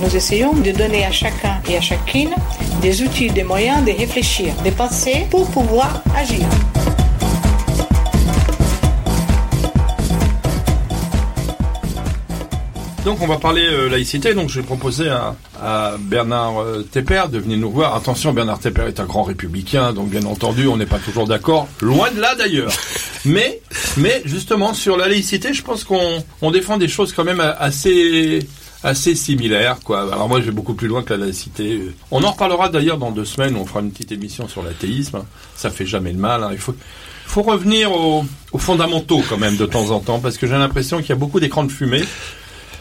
Nous essayons de donner à chacun et à chacune des outils, des moyens de réfléchir, de penser pour pouvoir agir. Donc on va parler euh, laïcité. Donc je vais proposer à, à Bernard euh, Tepper de venir nous voir. Attention, Bernard Tepper est un grand républicain, donc bien entendu on n'est pas toujours d'accord. Loin de là d'ailleurs. Mais mais justement sur la laïcité, je pense qu'on on défend des choses quand même assez assez similaires quoi. Alors moi je vais beaucoup plus loin que la laïcité. On en reparlera d'ailleurs dans deux semaines. On fera une petite émission sur l'athéisme. Ça fait jamais de mal. Hein. Il faut revenir aux, aux fondamentaux quand même de temps en temps parce que j'ai l'impression qu'il y a beaucoup d'écrans de fumée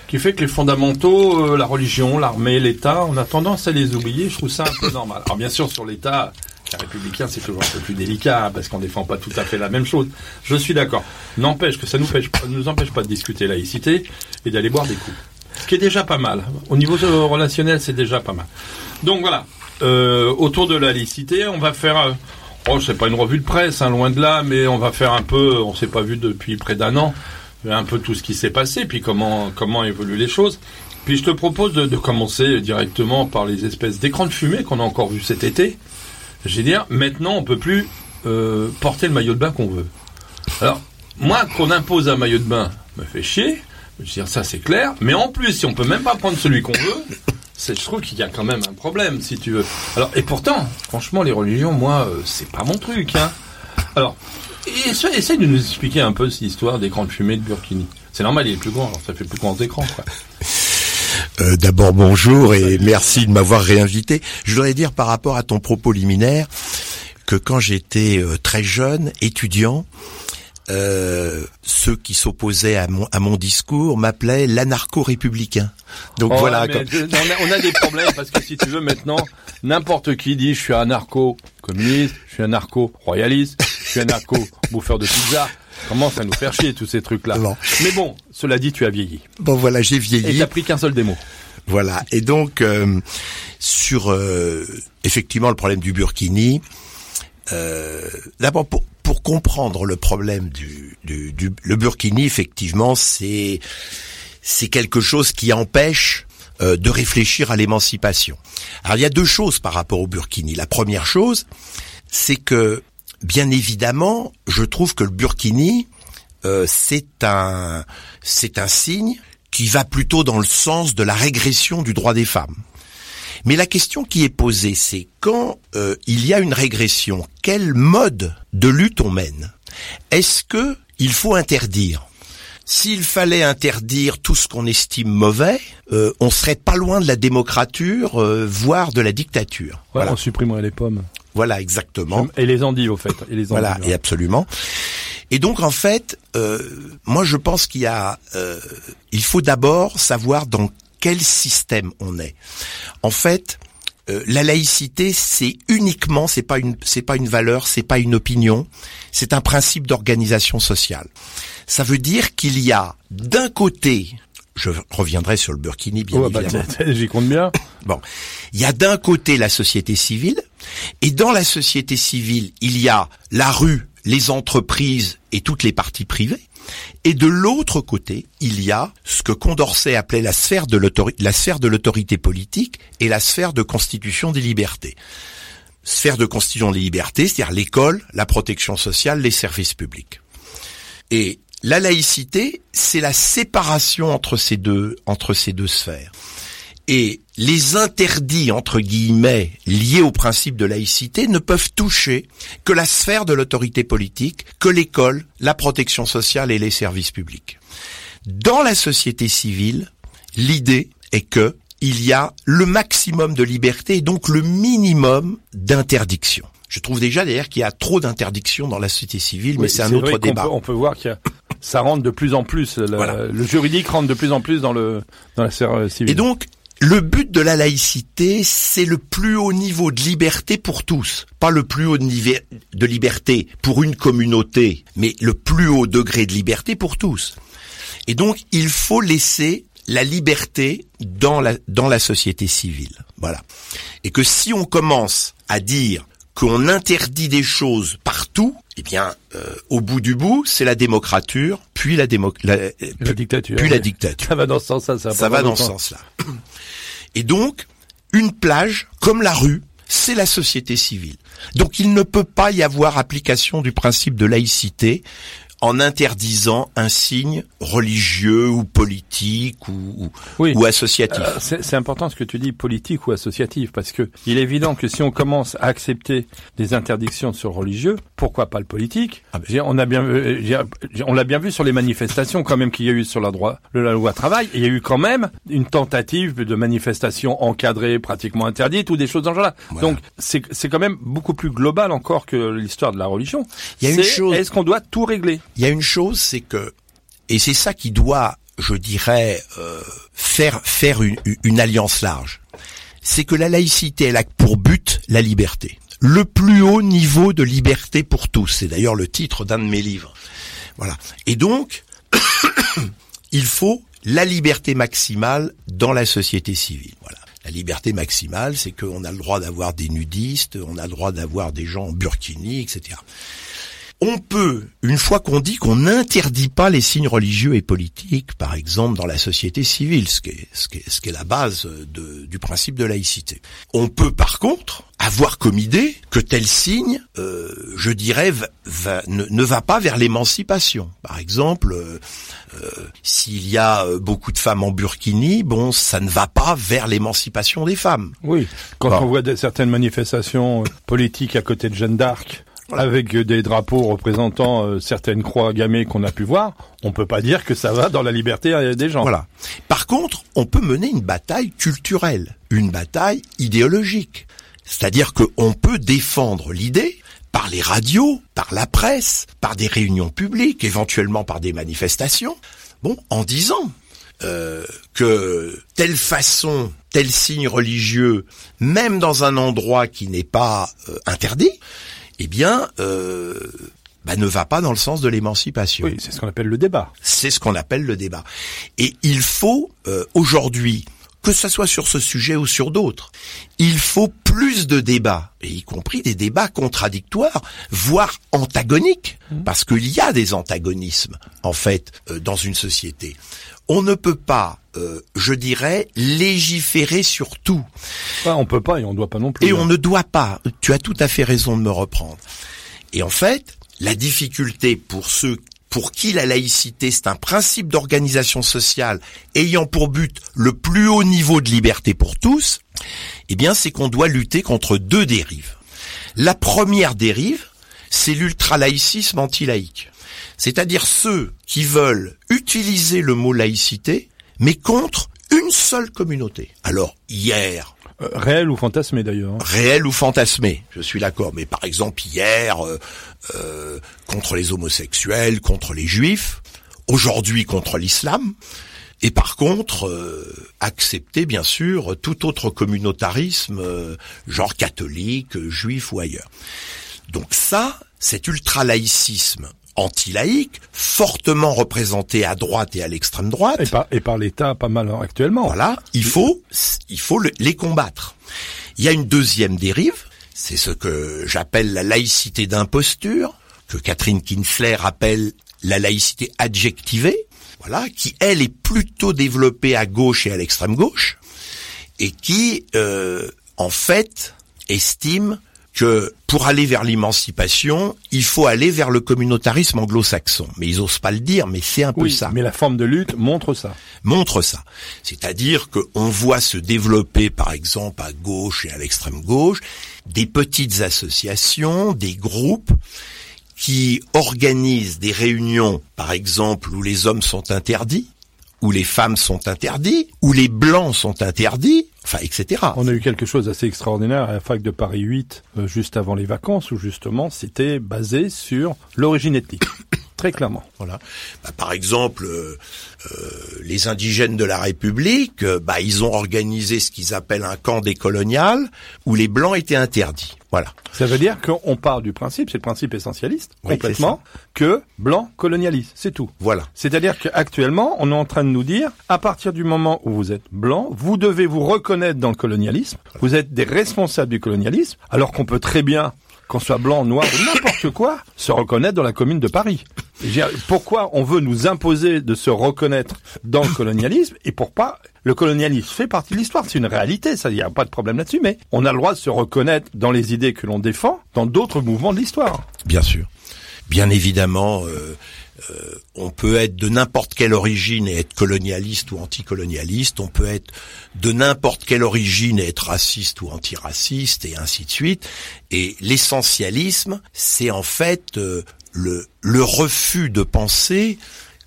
qui fait que les fondamentaux, euh, la religion, l'armée, l'État, on a tendance à les oublier. Je trouve ça un peu normal. Alors bien sûr, sur l'État, les républicain, c'est toujours un peu plus délicat hein, parce qu'on défend pas tout à fait la même chose. Je suis d'accord. N'empêche que ça nous, nous empêche pas de discuter laïcité et d'aller boire des coups. Ce qui est déjà pas mal. Au niveau relationnel, c'est déjà pas mal. Donc voilà. Euh, autour de la laïcité, on va faire. Euh, oh, c'est pas une revue de presse, hein, loin de là, mais on va faire un peu. On s'est pas vu depuis près d'un an un peu tout ce qui s'est passé, puis comment, comment évoluent les choses. Puis je te propose de, commencer directement par les espèces d'écrans de fumée qu'on a encore vu cet été. J'ai dire, maintenant on peut plus euh, porter le maillot de bain qu'on veut. Alors, moi, qu'on impose un maillot de bain me fait chier. Je veux dire, ça c'est clair. Mais en plus, si on peut même pas prendre celui qu'on veut, je trouve qu'il y a quand même un problème, si tu veux. Alors, et pourtant, franchement, les religions, moi, euh, c'est pas mon truc. Hein. Alors, essaye de nous expliquer un peu cette histoire d'écran de fumée de Burkini. C'est normal, il est plus grand, alors ça fait plus grand d'écran, quoi. Euh, D'abord bonjour et merci de m'avoir réinvité. Je voudrais dire par rapport à ton propos liminaire que quand j'étais euh, très jeune, étudiant, euh, ceux qui s'opposaient à mon, à mon discours m'appelaient l'anarcho-républicain. Donc oh, voilà. on, a, des problèmes parce que si tu veux maintenant, n'importe qui dit je suis anarcho-communiste, je suis anarcho-royaliste, je suis anarcho-bouffeur de pizza. Commence à nous faire chier tous ces trucs-là. Mais bon, cela dit, tu as vieilli. Bon voilà, j'ai vieilli. Et t'as pris qu'un seul démo. Voilà. Et donc euh, sur euh, effectivement le problème du Burkini. Euh, D'abord pour pour comprendre le problème du, du, le burkini, effectivement, c'est c'est quelque chose qui empêche euh, de réfléchir à l'émancipation. Alors il y a deux choses par rapport au burkini. La première chose, c'est que bien évidemment, je trouve que le burkini euh, c'est un c'est un signe qui va plutôt dans le sens de la régression du droit des femmes. Mais la question qui est posée, c'est quand euh, il y a une régression, quel mode de lutte on mène? Est-ce que il faut interdire? S'il fallait interdire tout ce qu'on estime mauvais, euh, on serait pas loin de la démocrature, euh, voire de la dictature. voilà. On supprimerait les pommes. Voilà, exactement. Et les endives, au fait. Et les voilà, et absolument. Et donc, en fait, euh, moi, je pense qu'il y a, il faut d'abord savoir dans quel système on est. En fait, euh, la laïcité, c'est uniquement, c'est pas une, c'est pas une valeur, c'est pas une opinion, c'est un principe d'organisation sociale. Ça veut dire qu'il y a d'un côté, je reviendrai sur le Burkini bien oh, bah, évidemment. J'y compte bien. Bon, il y a d'un côté la société civile, et dans la société civile, il y a la rue, les entreprises et toutes les parties privées. Et de l'autre côté, il y a ce que Condorcet appelait la sphère de l'autorité politique et la sphère de constitution des libertés. Sphère de constitution des libertés, c'est-à-dire l'école, la protection sociale, les services publics. Et la laïcité, c'est la séparation entre ces deux, sphères. Les interdits, entre guillemets, liés au principe de laïcité ne peuvent toucher que la sphère de l'autorité politique, que l'école, la protection sociale et les services publics. Dans la société civile, l'idée est que il y a le maximum de liberté et donc le minimum d'interdiction. Je trouve déjà d'ailleurs qu'il y a trop d'interdictions dans la société civile, mais c'est un autre débat. On peut, voir que ça rentre de plus en plus, le, le juridique rentre de plus en plus dans le dans la sphère civile. Et donc le but de la laïcité, c'est le plus haut niveau de liberté pour tous. Pas le plus haut de, nive- de liberté pour une communauté, mais le plus haut degré de liberté pour tous. Et donc, il faut laisser la liberté dans la, dans la société civile. Voilà. Et que si on commence à dire qu'on interdit des choses partout, eh bien, euh, au bout du bout, c'est la démocrature, puis la, démo la, euh, La dictature. puis la dictature. Ça va dans ce sens-là. Ça, Ça va dans ce sens-là. Et donc, une plage, comme la rue, c'est la société civile. Donc il ne peut pas y avoir application du principe de laïcité en interdisant un signe religieux ou politique ou, ou, Oui. ou associatif. Euh, C'est c'est important ce que tu dis, politique ou associatif, parce que il est évident que si on commence à accepter des interdictions sur religieux, pourquoi pas le politique Ah ben. On a bien, euh, on l'a bien vu sur les manifestations quand même qu'il y a eu sur la droit, la loi travail. Il y a eu quand même une tentative de manifestation encadrée, pratiquement interdite, ou des choses dans ce genre-là. Voilà. Donc c'est c'est quand même beaucoup plus global encore que l'histoire de la religion. Il y a une chose- Est-ce qu'on doit tout régler? Il y a une chose, c'est que, et c'est ça qui doit, je dirais, euh, faire faire une, une alliance large, c'est que la laïcité, elle a pour but la liberté. Le plus haut niveau de liberté pour tous. C'est d'ailleurs le titre d'un de mes livres. Voilà. Et donc, il faut la liberté maximale dans la société civile. Voilà. La liberté maximale, c'est qu'on a le droit d'avoir des nudistes, on a le droit d'avoir des gens en burkini, etc. On peut, une fois qu'on dit qu'on n'interdit pas les signes religieux et politiques, par exemple dans la société civile, ce qui est, ce qui est, ce qui est la base de- du principe de laïcité, on peut par contre avoir comme idée que tel signe, euh, je dirais, va- ne, ne va pas vers l'émancipation. Par exemple, euh, euh, s'il y a beaucoup de femmes en burkini, bon, ça ne va pas vers l'émancipation des femmes. Oui, quand Bon. on voit certaines manifestations politiques à côté de Jeanne d'Arc, avec euh, des drapeaux représentant euh, certaines croix gammées qu'on a pu voir, on peut pas dire que ça va dans la liberté euh, des gens. Voilà. Par contre, on peut mener une bataille culturelle, une bataille idéologique. C'est-à-dire qu'on peut défendre l'idée par les radios, par la presse, par des réunions publiques, éventuellement par des manifestations, bon, en disant euh, que telle façon, tel signe religieux, même dans un endroit qui n'est pas euh, interdit, eh bien, euh, bah, ne va pas dans le sens de l'émancipation. Oui, c'est ce qu'on appelle le débat. C'est ce qu'on appelle le débat. Et il faut euh, aujourd'hui, que ce soit sur ce sujet ou sur d'autres, il faut plus de débats, et y compris des débats contradictoires, voire antagoniques, parce qu'il y a des antagonismes, en fait, euh, dans une société. On ne peut pas, euh, je dirais, légiférer sur tout. Ouais, on peut pas et on doit pas non plus. Et on hein. ne doit pas. Tu as tout à fait raison de me reprendre. Et en fait, la difficulté pour ceux pour qui la laïcité c'est un principe d'organisation sociale ayant pour but le plus haut niveau de liberté pour tous, eh bien c'est qu'on doit lutter contre deux dérives. La première dérive, c'est l'ultralaïcisme anti-laïque. C'est-à-dire ceux qui veulent utiliser le mot laïcité, mais contre une seule communauté. Alors, hier, Euh, réel ou fantasmé d'ailleurs. hein. réel ou fantasmé, je suis d'accord. Mais par exemple hier, euh, euh, contre les homosexuels, contre les juifs, aujourd'hui contre l'islam, et par contre accepter bien sûr tout autre communautarisme, genre catholique, juif ou ailleurs. Donc ça, cet ultralaïcisme anti-laïque, fortement représenté à droite et à l'extrême droite, Et par, et par l'État pas mal actuellement. voilà, il faut, il faut le- les combattre. Il y a une deuxième dérive, c'est ce que j'appelle la laïcité d'imposture, que Catherine Kinsler appelle la laïcité adjectivée, voilà, qui elle est plutôt développée à gauche et à l'extrême gauche, et qui, euh, en fait, estime que pour aller vers l'émancipation, il faut aller vers le communautarisme anglo-saxon. Mais ils osent pas le dire, mais c'est un peu Oui, ça mais la forme de lutte montre ça. montre ça. C'est-à-dire qu'on voit se développer, par exemple, à gauche et à l'extrême gauche, des petites associations, des groupes qui organisent des réunions, par exemple, où les hommes sont interdits, où les femmes sont interdits, où les blancs sont interdits, enfin, etc. On a eu quelque chose d'assez extraordinaire à la fac de Paris 8, euh, juste avant les vacances, où justement c'était basé sur l'origine ethnique. Très clairement. Voilà. Bah, par exemple, euh, euh, les indigènes de la République, bah, ils ont organisé ce qu'ils appellent un camp décolonial où les blancs étaient interdits. Voilà. Ça veut dire qu'on part du principe, c'est le principe essentialiste, Oui, complètement, que blanc colonialise, c'est tout. Voilà. C'est-à-dire qu'actuellement, on est en train de nous dire, à partir du moment où vous êtes blanc, vous devez vous reconnaître dans le colonialisme, vous êtes des responsables du colonialisme, alors qu'on peut très bien, qu'on soit blanc, noir ou n'importe quoi, se reconnaître dans la commune de Paris. Pourquoi on veut nous imposer de se reconnaître dans le colonialisme et pour pas le colonialisme fait partie de l'histoire, c'est une réalité, ça, il n'y a pas de problème là-dessus, mais on a le droit de se reconnaître dans les idées que l'on défend dans d'autres mouvements de l'histoire. Bien sûr. Bien évidemment, euh, euh, on peut être de n'importe quelle origine et être colonialiste ou anticolonialiste. On peut être de n'importe quelle origine et être raciste ou antiraciste et ainsi de suite. Et l'essentialisme, c'est en fait euh, le, refus de penser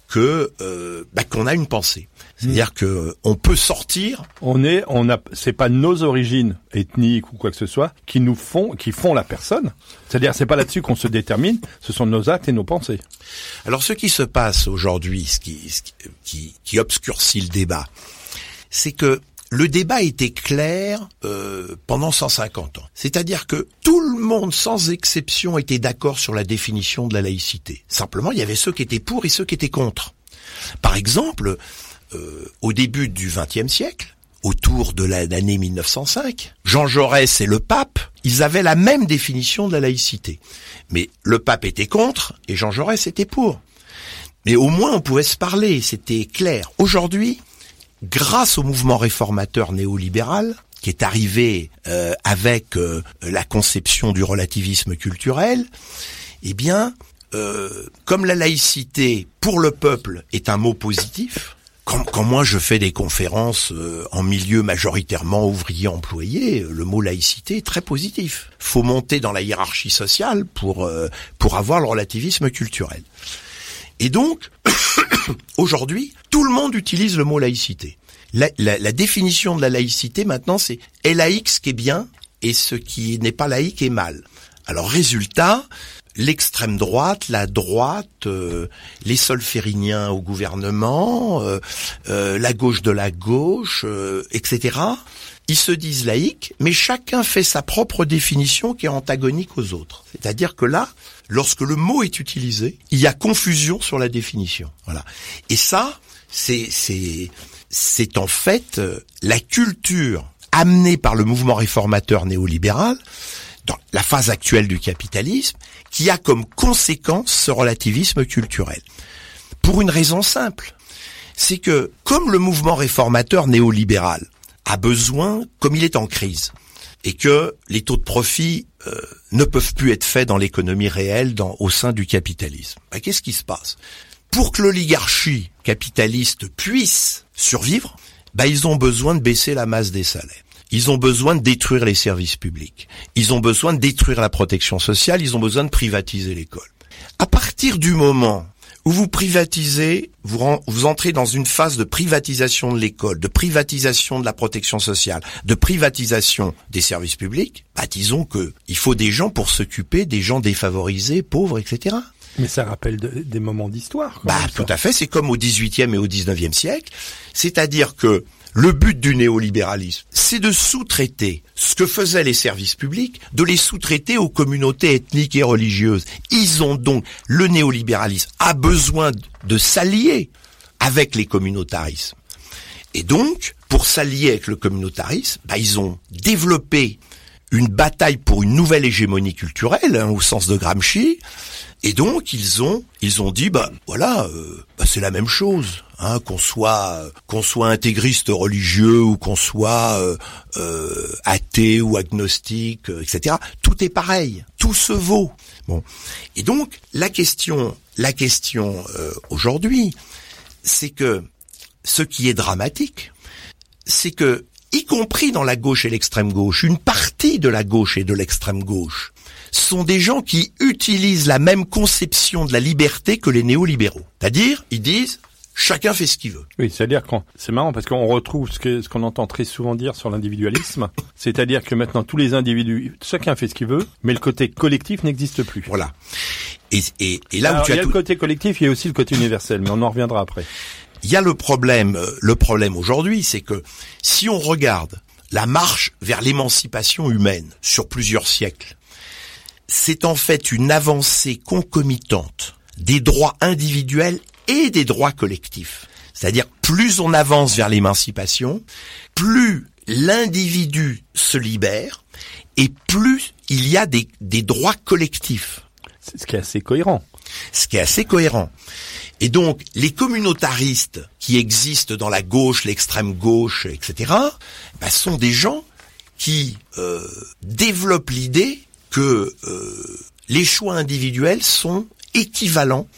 que euh, bah, qu'on a une pensée. C'est-à-dire que euh, on peut sortir On est, on a, c'est pas nos origines ethniques ou quoi que ce soit qui nous font, qui font la personne. C'est-à-dire, c'est pas là-dessus qu'on se détermine, ce sont nos actes et nos pensées. Alors ce qui se passe aujourd'hui, ce qui, ce qui- qui, qui obscurcit le débat, c'est que le débat était clair euh, pendant 150 ans. C'est-à-dire que tout le monde, sans exception, était d'accord sur la définition de la laïcité. Simplement, il y avait ceux qui étaient pour et ceux qui étaient contre. Par exemple, au début du XXe siècle, autour de la- l'année 1905, Jean Jaurès et le pape, ils avaient la même définition de la laïcité. Mais le pape était contre et Jean Jaurès était pour. Mais au moins on pouvait se parler, c'était clair. Aujourd'hui, grâce au mouvement réformateur néolibéral, qui est arrivé euh, avec euh, la conception du relativisme culturel, eh bien, euh, comme la laïcité pour le peuple est un mot positif, quand, quand moi je fais des conférences euh, en milieu majoritairement ouvrier employé, le mot laïcité est très positif. Faut monter dans la hiérarchie sociale pour euh, pour avoir le relativisme culturel. Et donc, aujourd'hui, tout le monde utilise le mot laïcité. La, la- la définition de la laïcité maintenant, c'est ce qui est bien et ce qui n'est pas laïque est mal. Alors résultat, l'extrême droite, la droite, euh, les solfériniens au gouvernement, euh, euh, la gauche de la gauche, euh, etc. Ils se disent laïcs, mais chacun fait sa propre définition qui est antagonique aux autres. C'est-à-dire que là, lorsque le mot est utilisé, il y a confusion sur la définition. Voilà. Et ça, c'est c'est c'est en fait euh, la culture amenée par le mouvement réformateur néolibéral dans la phase actuelle du capitalisme qui a comme conséquence ce relativisme culturel. Pour une raison simple, c'est que comme le mouvement réformateur néolibéral a besoin, comme il est en crise, et que les taux de profit euh, ne peuvent plus être faits dans l'économie réelle, au sein du capitalisme. Ben, Qu'est-ce qui se passe? Pour que l'oligarchie capitaliste puisse survivre, ben, ils ont besoin de baisser la masse des salaires. Ils ont besoin de détruire les services publics. Ils ont besoin de détruire la protection sociale. Ils ont besoin de privatiser l'école. À partir du moment où vous privatisez, vous, entrez dans une phase de privatisation de l'école, de privatisation de la protection sociale, de privatisation des services publics, bah disons que il faut des gens pour s'occuper des gens défavorisés, pauvres, etc. Mais ça rappelle de- des moments d'histoire. Bah tout à fait, c'est comme au 18e et au 19e siècle, c'est-à-dire que le but du néolibéralisme, c'est de sous-traiter ce que faisaient les services publics, de les sous-traiter aux communautés ethniques et religieuses. Ils ont donc, le néolibéralisme a besoin de s'allier avec les communautarismes. Et donc, pour s'allier avec le communautarisme, bah, ils ont développé une bataille pour une nouvelle hégémonie culturelle, hein, au sens de Gramsci. Et donc, ils ont, ils ont dit, bah voilà, euh, bah, c'est la même chose, hein, qu'on soit, qu'on soit intégriste religieux ou qu'on soit euh, euh, athée ou agnostique, euh, etc. Tout est pareil, tout se vaut. Bon, et donc la question, la question aujourd'hui, c'est que ce qui est dramatique, c'est que, y compris dans la gauche et l'extrême gauche, une partie de la gauche et de l'extrême gauche sont des gens qui utilisent la même conception de la liberté que les néolibéraux. C'est-à-dire, ils disent, chacun fait ce qu'il veut. Oui, c'est-à-dire qu'on, c'est marrant parce qu'on retrouve ce que, ce qu'on entend très souvent dire sur l'individualisme. c'est-à-dire que maintenant tous les individus, chacun fait ce qu'il veut, mais le côté collectif n'existe plus. Voilà. Et, et, et là Alors, où tu il y as a tout- le côté collectif, il y a aussi le côté universel, mais on en reviendra après. Il y a le problème, euh, le problème aujourd'hui, c'est que si on regarde la marche vers l'émancipation humaine sur plusieurs siècles, c'est en fait une avancée concomitante des droits individuels et des droits collectifs. C'est-à-dire, plus on avance vers l'émancipation, plus l'individu se libère et plus il y a des, des droits collectifs C'est ce qui est assez cohérent. ce qui est assez cohérent. Et donc, les communautaristes qui existent dans la gauche, l'extrême gauche, etc., bah, sont des gens qui euh, développent l'idée que euh, les choix individuels sont équivalents.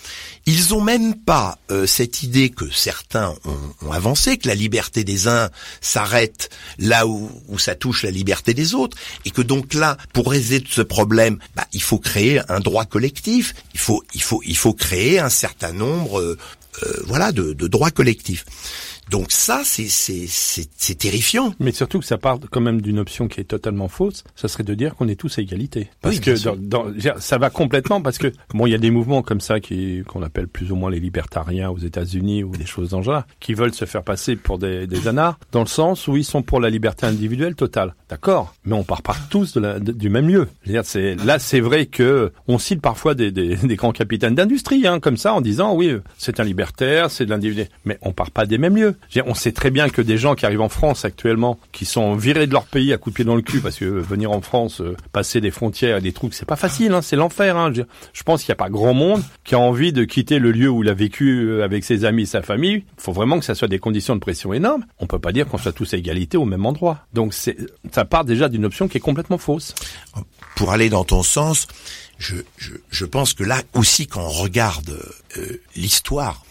Ils ont même pas euh, cette idée que certains ont, ont avancé, que la liberté des uns s'arrête là où, où ça touche la liberté des autres, et que donc là, pour résoudre ce problème, bah, il faut créer un droit collectif, il faut, il faut, il faut créer un certain nombre, euh, voilà, de, de droits collectifs. Donc ça, c'est c'est c'est c'est terrifiant. Mais surtout que ça part quand même d'une option qui est totalement fausse, ça serait de dire qu'on est tous à égalité. Parce Oui, que dans, dans- ça va complètement parce que bon, il y a des mouvements comme ça qui qu'on appelle plus ou moins les libertariens aux États-Unis ou des choses dans ce genre, qui veulent se faire passer pour des, des anards, dans le sens où ils sont pour la liberté individuelle totale. D'accord, mais on part pas tous de la, de- du même lieu. C'est là, c'est vrai que on cite parfois des, des, des grands capitaines d'industrie, hein, comme ça, en disant oui, c'est un libertaire, c'est de l'individu, mais on part pas des mêmes lieux. On sait très bien que des gens qui arrivent en France actuellement, qui sont virés de leur pays à coups de pied dans le cul, parce que venir en France, euh, passer des frontières et des trucs, c'est pas facile, hein, c'est l'enfer. Hein. Je, pense qu'il n'y a pas grand monde qui a envie de quitter le lieu où il a vécu euh, avec ses amis sa famille. Il faut vraiment que ça soit des conditions de pression énormes. On peut pas dire qu'on soit tous à égalité au même endroit. Donc ça part déjà d'une option qui est complètement fausse. Pour aller dans ton sens, je pense que là aussi, quand on regarde euh, l'histoire,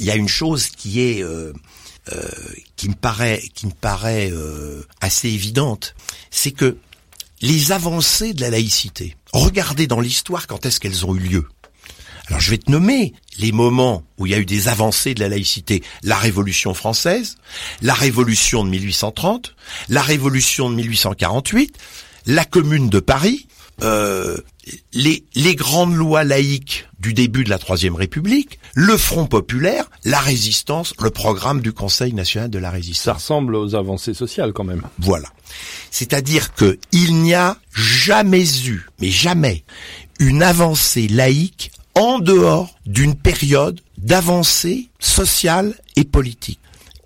il y a une chose qui est euh, euh, qui me paraît qui me paraît euh, assez évidente, c'est que les avancées de la laïcité, regardez dans l'histoire quand est-ce qu'elles ont eu lieu. Alors je vais te nommer les moments où il y a eu des avancées de la laïcité. La Révolution française, la Révolution de 1830, la Révolution de 1848, la Commune de Paris, euh, les, les grandes lois laïques du début de la Troisième République, le Front populaire, la résistance, le programme du Conseil national de la Ça résistance. ressemble aux avancées sociales quand même. Voilà. C'est-à-dire que il n'y a jamais eu, mais jamais, une avancée laïque en dehors d'une période d'avancée sociale et politique.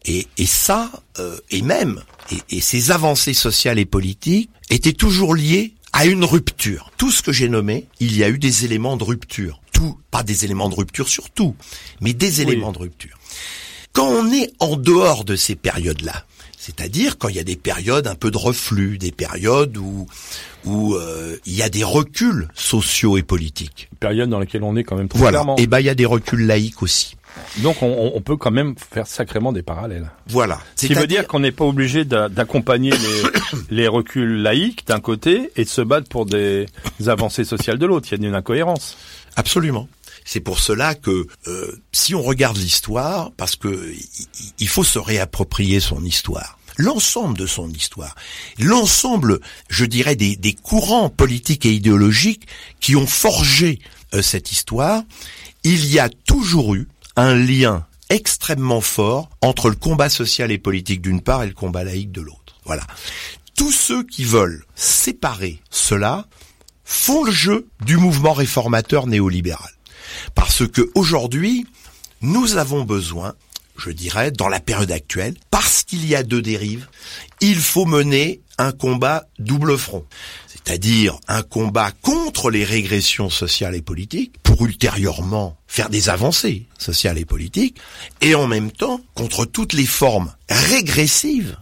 Et, et ça, euh, et même, et, et ces avancées sociales et politiques étaient toujours liées à une rupture. Tout ce que j'ai nommé, il y a eu des éléments de rupture. Tout, pas des éléments de rupture sur tout, mais des éléments de rupture. Quand on est en dehors de ces périodes-là, c'est-à-dire quand il y a des périodes un peu de reflux, des périodes où où euh, il y a des reculs sociaux et politiques. Période dans laquelle on est quand même très Voilà. clairement. Et ben il y a des reculs laïques aussi. Donc on, peut quand même faire sacrément des parallèles. Voilà. Ce qui veut dire qu'on n'est pas obligé d'a- d'accompagner les, les reculs laïques d'un côté et de se battre pour des avancées sociales de l'autre. Il y a une incohérence. Absolument. C'est pour cela que euh, si on regarde l'histoire, parce que il faut se réapproprier son histoire, l'ensemble de son histoire, l'ensemble, je dirais, des, des courants politiques et idéologiques qui ont forgé euh, cette histoire, il y a toujours eu un lien extrêmement fort entre le combat social et politique d'une part et le combat laïque de l'autre. Voilà. Tous ceux qui veulent séparer cela font le jeu du mouvement réformateur néolibéral. Parce que aujourd'hui, nous avons besoin, je dirais, dans la période actuelle, parce qu'il y a deux dérives, il faut mener un combat double front. C'est-à-dire un combat contre les régressions sociales et politiques, pour ultérieurement faire des avancées sociales et politiques, et en même temps contre toutes les formes régressives.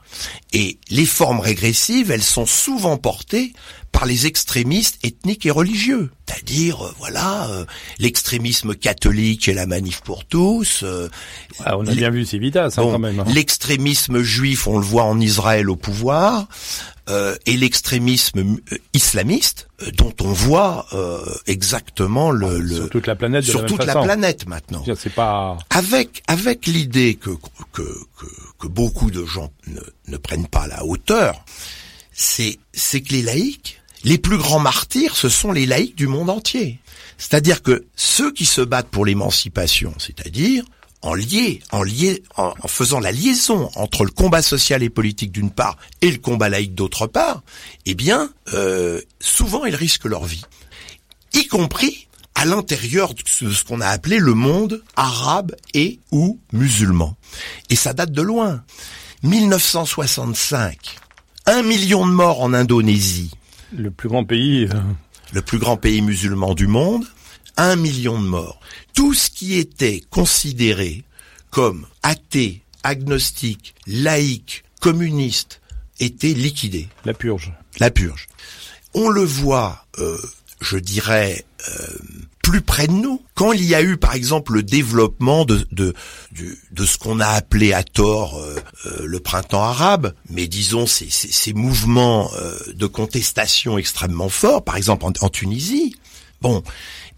Et les formes régressives, elles sont souvent portées par les extrémistes ethniques et religieux. C'est-à-dire, euh, voilà, euh, l'extrémisme catholique et la manif pour tous. euh, Ah, on a bien vu Civitas hein, Bon, quand même. hein. L'extrémisme juif, on le voit en Israël au pouvoir. euh, et l'extrémisme euh, islamiste, dont on voit euh, exactement le, le Sur toute la planète. de sur la même toute la façon. planète maintenant. C'est pas. Avec avec l'idée que, que que que beaucoup de gens ne, ne prennent pas la hauteur, c'est c'est que les laïcs, les plus grands martyrs, ce sont les laïcs du monde entier. C'est-à-dire que ceux qui se battent pour l'émancipation, c'est-à-dire en lié, en lié, en, en faisant la liaison entre le combat social et politique d'une part et le combat laïque d'autre part, eh bien, euh, souvent ils risquent leur vie, y compris à l'intérieur de ce de ce qu'on a appelé le monde arabe et ou musulman. Et ça date de loin. 1965, un million de morts en Indonésie, Le plus grand pays. euh, le plus grand pays musulman du monde, un million de morts. Tout ce qui était considéré comme athée, agnostique, laïque, communiste, était liquidé. La purge. La purge. On le voit, euh, je dirais, euh, plus près de nous. Quand il y a eu, par exemple, le développement de de du- de ce qu'on a appelé à tort euh, euh, le printemps arabe, mais disons ces, ces, ces mouvements euh, de contestation extrêmement forts, par exemple en, en Tunisie. Bon,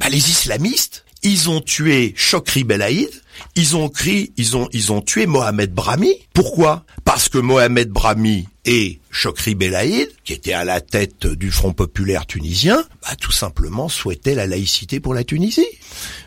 bah, les islamistes, ils ont tué Chokri Belaïd, ils ont cri, ils ont, ils ont tué Mohamed Brahmi. Pourquoi? Parce que Mohamed Brahmi et Chokri Belaïd, qui était à la tête du Front populaire tunisien, bah, tout simplement souhaitaient la laïcité pour la Tunisie.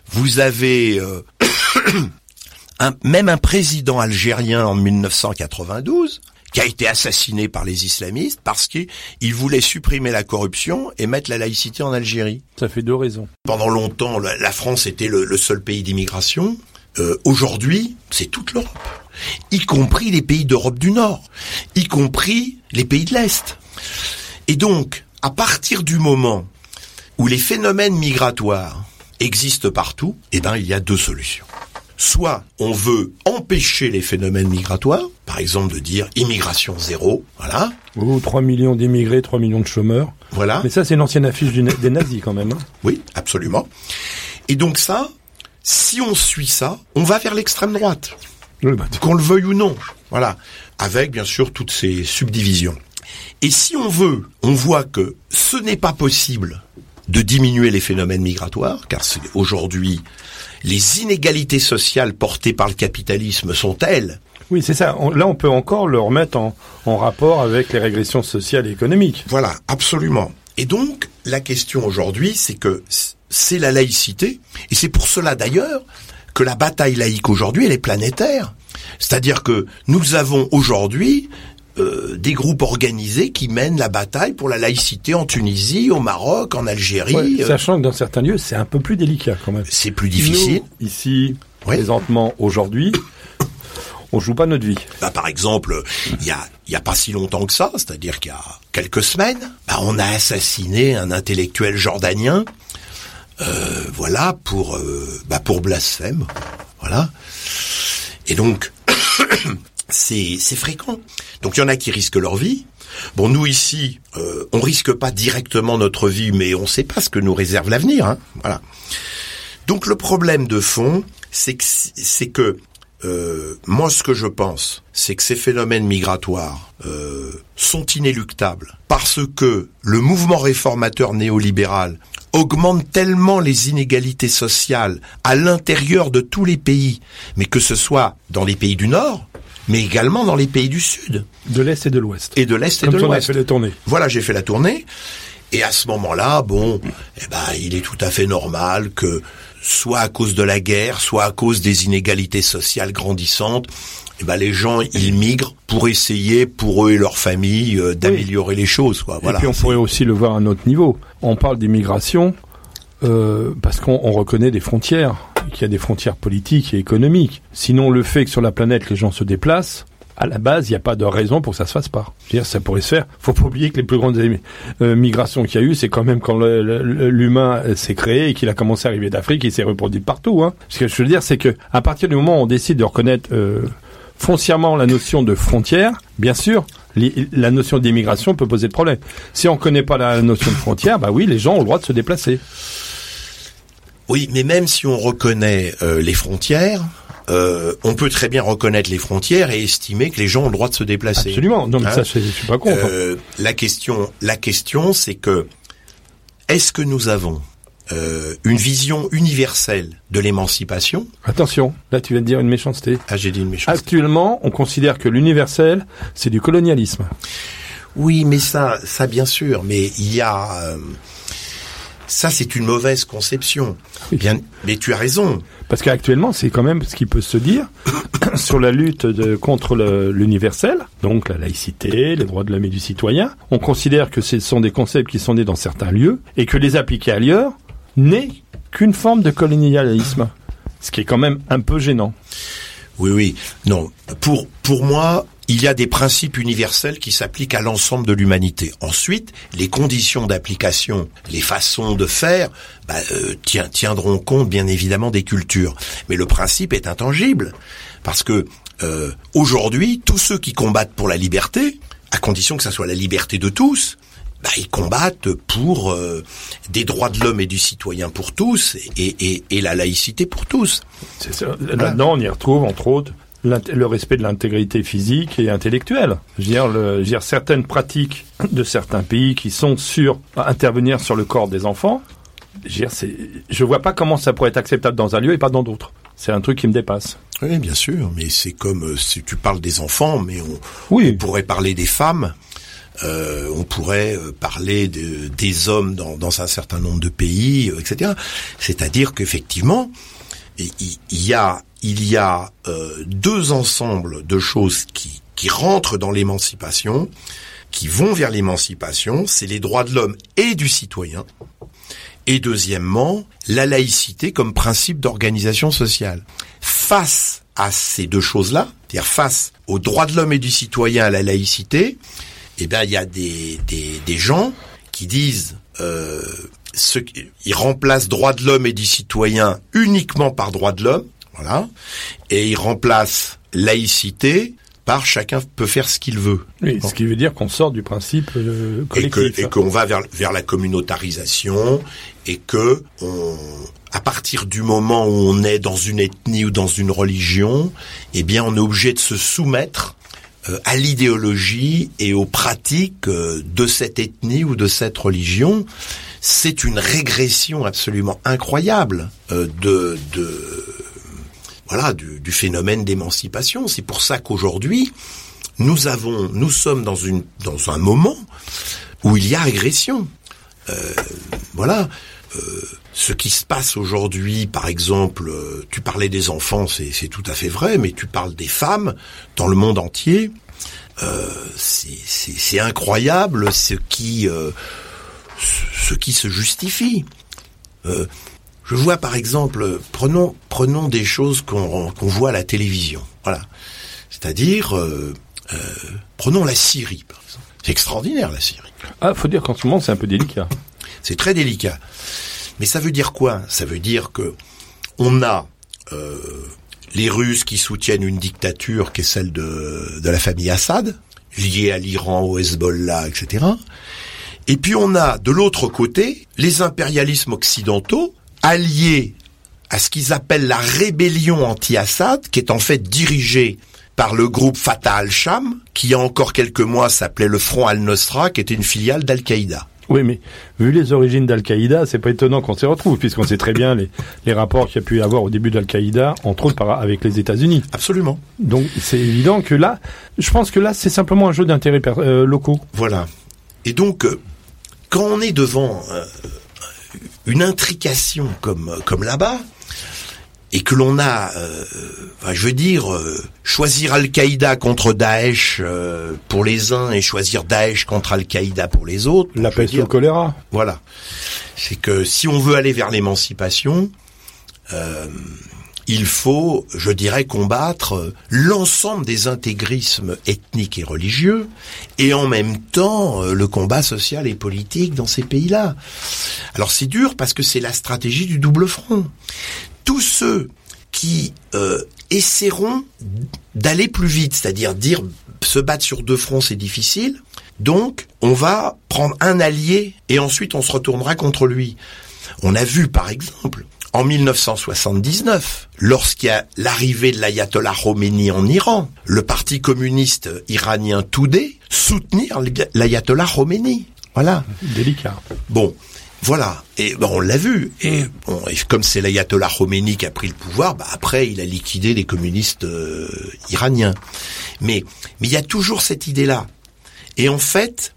Vous avez euh, même un président algérien en 1992 qui a été assassiné par les islamistes parce qu'il voulait supprimer la corruption et mettre la laïcité en Algérie. Ça fait deux raisons. Pendant longtemps, la, la France était le, le seul pays d'immigration. Euh, Aujourd'hui, c'est toute l'Europe, y compris les pays d'Europe du Nord, y compris les pays de l'Est. Et donc, à partir du moment où les phénomènes migratoires existent partout, eh ben, il y a deux solutions. Soit on veut empêcher les phénomènes migratoires, par exemple de dire immigration zéro, voilà, Oh, 3 millions d'immigrés, 3 millions de chômeurs. voilà. Mais ça, c'est l'ancienne affiche du na- des nazis quand même. hein. Oui, absolument. Et donc ça, si on suit ça, on va vers l'extrême droite, bah, qu'on le veuille ou non. Voilà, avec bien sûr toutes ces subdivisions. Et si on veut, on voit que ce n'est pas possible de diminuer les phénomènes migratoires, car c'est- aujourd'hui, les inégalités sociales portées par le capitalisme sont telles Oui, c'est ça. On- là, on peut encore le remettre en, en rapport avec les régressions sociales et économiques. Voilà, absolument. Et donc, la question aujourd'hui, c'est que c'est la laïcité, et c'est pour cela d'ailleurs que la bataille laïque aujourd'hui, elle est planétaire. C'est-à-dire que nous avons aujourd'hui euh, des groupes organisés qui mènent la bataille pour la laïcité en Tunisie, au Maroc, en Algérie. Ouais, euh, sachant que dans certains lieux, c'est un peu plus délicat quand même. c'est plus difficile. Nous, ici, présentement, aujourd'hui, on joue pas notre vie. Bah, par exemple, il y a, il y a pas si longtemps que ça, c'est-à-dire qu'il y a quelques semaines, bah, on a assassiné un intellectuel jordanien, euh, voilà, pour, euh, bah, pour blasphème, voilà. Et donc, c'est, fréquent. Donc il y en a qui risquent leur vie. Bon, nous ici, euh, on risque pas directement notre vie, mais on sait pas ce que nous réserve l'avenir, hein, voilà. Donc le problème de fond, c'est que, c'est que euh, moi, ce que je pense, c'est que ces phénomènes migratoires euh, sont inéluctables parce que le mouvement réformateur néolibéral augmente tellement les inégalités sociales à l'intérieur de tous les pays, mais que ce soit dans les pays du Nord, mais également dans les pays du Sud, De l'Est et de l'Ouest. et de l'Est et de l'Ouest. fait les tournées. Voilà, j'ai fait la tournée. Et à ce moment-là, bon, eh ben, il est tout à fait normal que, soit à cause de la guerre, soit à cause des inégalités sociales grandissantes, eh ben, les gens, ils migrent pour essayer, pour eux et leurs familles, euh, d'améliorer les choses, quoi. Voilà. Et puis on pourrait aussi le voir à un autre niveau. On parle d'immigration euh, parce qu'on on reconnaît des frontières, qu'il y a des frontières politiques et économiques. Sinon, le fait que sur la planète les gens se déplacent, à la base, il n'y a pas de raison pour que ça se fasse pas. Je veux dire, ça pourrait se faire. Faut pas oublier que les plus grandes euh, migrations qu'il y a eu, c'est quand même quand l'humain euh, s'est créé et qu'il a commencé à arriver d'Afrique, il s'est reproduit partout. Hein. Ce que je veux dire, c'est que à partir du moment où on décide de reconnaître euh, foncièrement la notion de frontière, bien sûr, la notion d'immigration peut poser de problème. Si on connaît pas la notion de frontière, bah oui, les gens ont le droit de se déplacer. Oui, mais même si on reconnaît euh, les frontières, euh, on peut très bien reconnaître les frontières et estimer que les gens ont le droit de se déplacer. Absolument. Non, mais Hein ça, je, je suis pas contre. Euh, la question, la question, c'est que est-ce que nous avons euh, une vision universelle de l'émancipation? Attention, là, tu viens de dire une méchanceté. Ah, j'ai dit une méchanceté. Actuellement, on considère que l'universel, c'est du colonialisme. Oui, mais ça, ça bien sûr, mais il y a euh, ça, c'est une mauvaise conception. Oui. Bien, mais tu as raison. Parce qu'actuellement, c'est quand même ce qui peut se dire sur la lutte de, contre l'universel, donc la laïcité, les droits de l'homme et du citoyen. On considère que ce sont des concepts qui sont nés dans certains lieux et que les appliquer ailleurs n'est qu'une forme de colonialisme. Ce qui est quand même un peu gênant. Oui, oui. Non, pour pour moi, il y a des principes universels qui s'appliquent à l'ensemble de l'humanité. Ensuite, les conditions d'application, les façons de faire, bah, euh, tien- tiendront compte bien évidemment des cultures. Mais le principe est intangible parce que euh, aujourd'hui, tous ceux qui combattent pour la liberté, à condition que ça soit la liberté de tous, bah, ils combattent pour euh, des droits de l'homme et du citoyen pour tous et, et, et la laïcité pour tous. C'est ça. Là-dedans, on y retrouve, entre autres, le respect de l'intégrité physique et intellectuelle. Je veux dire, le- je veux dire, certaines pratiques de certains pays qui sont sur à intervenir sur le corps des enfants. Je veux dire, c'est, je vois pas comment ça pourrait être acceptable dans un lieu et pas dans d'autres. C'est un truc qui me dépasse. Oui, bien sûr, mais c'est comme euh, si tu parles des enfants, mais on, Oui. on pourrait parler des femmes, euh, on pourrait euh, parler de- des hommes dans, dans un certain nombre de pays, euh, etc. C'est-à-dire qu'effectivement, il il y a, il y a euh, deux ensembles de choses qui, qui rentrent dans l'émancipation, qui vont vers l'émancipation, c'est les droits de l'homme et du citoyen. Et deuxièmement, la laïcité comme principe d'organisation sociale. Face à ces deux choses-là, c'est-à-dire face aux droits de l'homme et du citoyen à la laïcité, eh bien, il y a des, gens qui disent euh, ils remplacent droits de l'homme et du citoyen uniquement par droits de l'homme, voilà, et ils remplacent laïcité par chacun peut faire ce qu'il veut. Oui. Ce qui veut dire qu'on sort du principe euh, et que collectif. et qu'on va vers vers la communautarisation et que on à partir du moment où on est dans une ethnie ou dans une religion, eh bien on est obligé de se soumettre euh, à l'idéologie et aux pratiques euh, de cette ethnie ou de cette religion. C'est une régression absolument incroyable de de voilà du, du phénomène d'émancipation. C'est pour ça qu'aujourd'hui nous avons, nous sommes dans une dans un moment où il y a régression. Euh, voilà. Euh, ce qui se passe aujourd'hui, par exemple, euh, tu parlais des enfants, c'est tout à fait vrai, mais tu parles des femmes dans le monde entier. Euh, c'est incroyable ce qui euh, ce, ce qui se justifie. Euh, je vois par exemple, prenons prenons des choses qu'on qu'on voit à la télévision. Voilà. C'est-à-dire, euh, euh, prenons la Syrie, par exemple. C'est extraordinaire la Syrie. Ah, faut dire qu'en ce moment, c'est un peu délicat. C'est très délicat. Mais ça veut dire quoi? Ça veut dire que on a euh, les Russes qui soutiennent une dictature qui est celle de, de la famille Assad, liée à l'Iran, au Hezbollah, etc. Et puis on a de l'autre côté les impérialismes occidentaux alliés à ce qu'ils appellent la rébellion anti-Assad, qui est en fait dirigée par le groupe Fatah al-Sham, qui il y a encore quelques mois s'appelait le Front al-Nusra, qui était une filiale d'Al-Qaïda. Oui, mais vu les origines d'Al-Qaïda, c'est pas étonnant qu'on s'y retrouve, puisqu'on sait très bien les, les rapports qu'il y a pu y avoir au début d'Al-Qaïda, entre autres par- avec les États-Unis. Absolument. Donc c'est évident que là, je pense que là, c'est simplement un jeu d'intérêts euh, locaux. Voilà. Et donc, euh, quand on est devant euh, une intrication comme comme là-bas, et que l'on a, euh, enfin, je veux dire, euh, choisir Al-Qaïda contre Daesh euh, pour les uns et choisir Daesh contre Al-Qaïda pour les autres, La peste ou le choléra. voilà. C'est que si on veut aller vers l'émancipation, euh, il faut, je dirais, combattre l'ensemble des intégrismes ethniques et religieux, et en même temps euh, le combat social et politique dans ces pays-là. Alors c'est dur parce que c'est la stratégie du double front. Tous ceux qui euh, essaieront d'aller plus vite, c'est-à-dire dire se battre sur deux fronts c'est difficile, donc on va prendre un allié et ensuite on se retournera contre lui. On a vu par exemple en 1979, lorsqu'il y a l'arrivée de l'ayatollah Khomeini en Iran, le parti communiste iranien Toudé soutenir l'ayatollah Khomeini. Voilà. Délicat. Bon, voilà. Et ben, on l'a vu. Et, bon, et comme c'est l'ayatollah Khomeini qui a pris le pouvoir, bah, après il a liquidé les communistes euh, iraniens. Mais mais il y a toujours cette idée-là. Et en fait,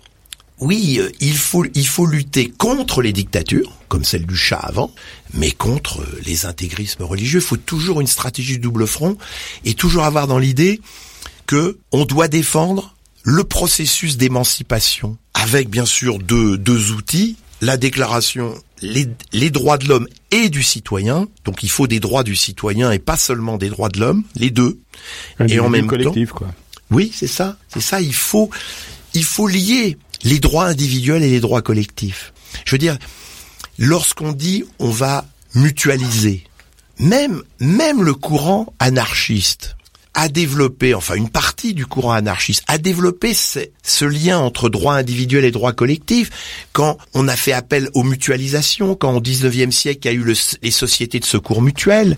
oui, euh, il faut il faut lutter contre les dictatures, comme celle du Shah avant, mais contre euh, les intégrismes religieux. Il faut toujours une stratégie de double front et toujours avoir dans l'idée que on doit défendre le processus d'émancipation avec bien sûr deux deux outils la déclaration les, les droits de l'homme et du citoyen. Donc il faut des droits du citoyen et pas seulement des droits de l'homme, les deux. et en même collectif, temps, quoi. oui, c'est ça, c'est ça. Il faut, il faut lier les droits individuels et les droits collectifs. Je veux dire, lorsqu'on dit on va mutualiser, même, même le courant anarchiste a développé, enfin une partie du courant anarchiste, a développé ce, lien entre droit individuel et droit collectif quand on a fait appel aux mutualisations, quand au 19e siècle il y a eu le- les sociétés de secours mutuels,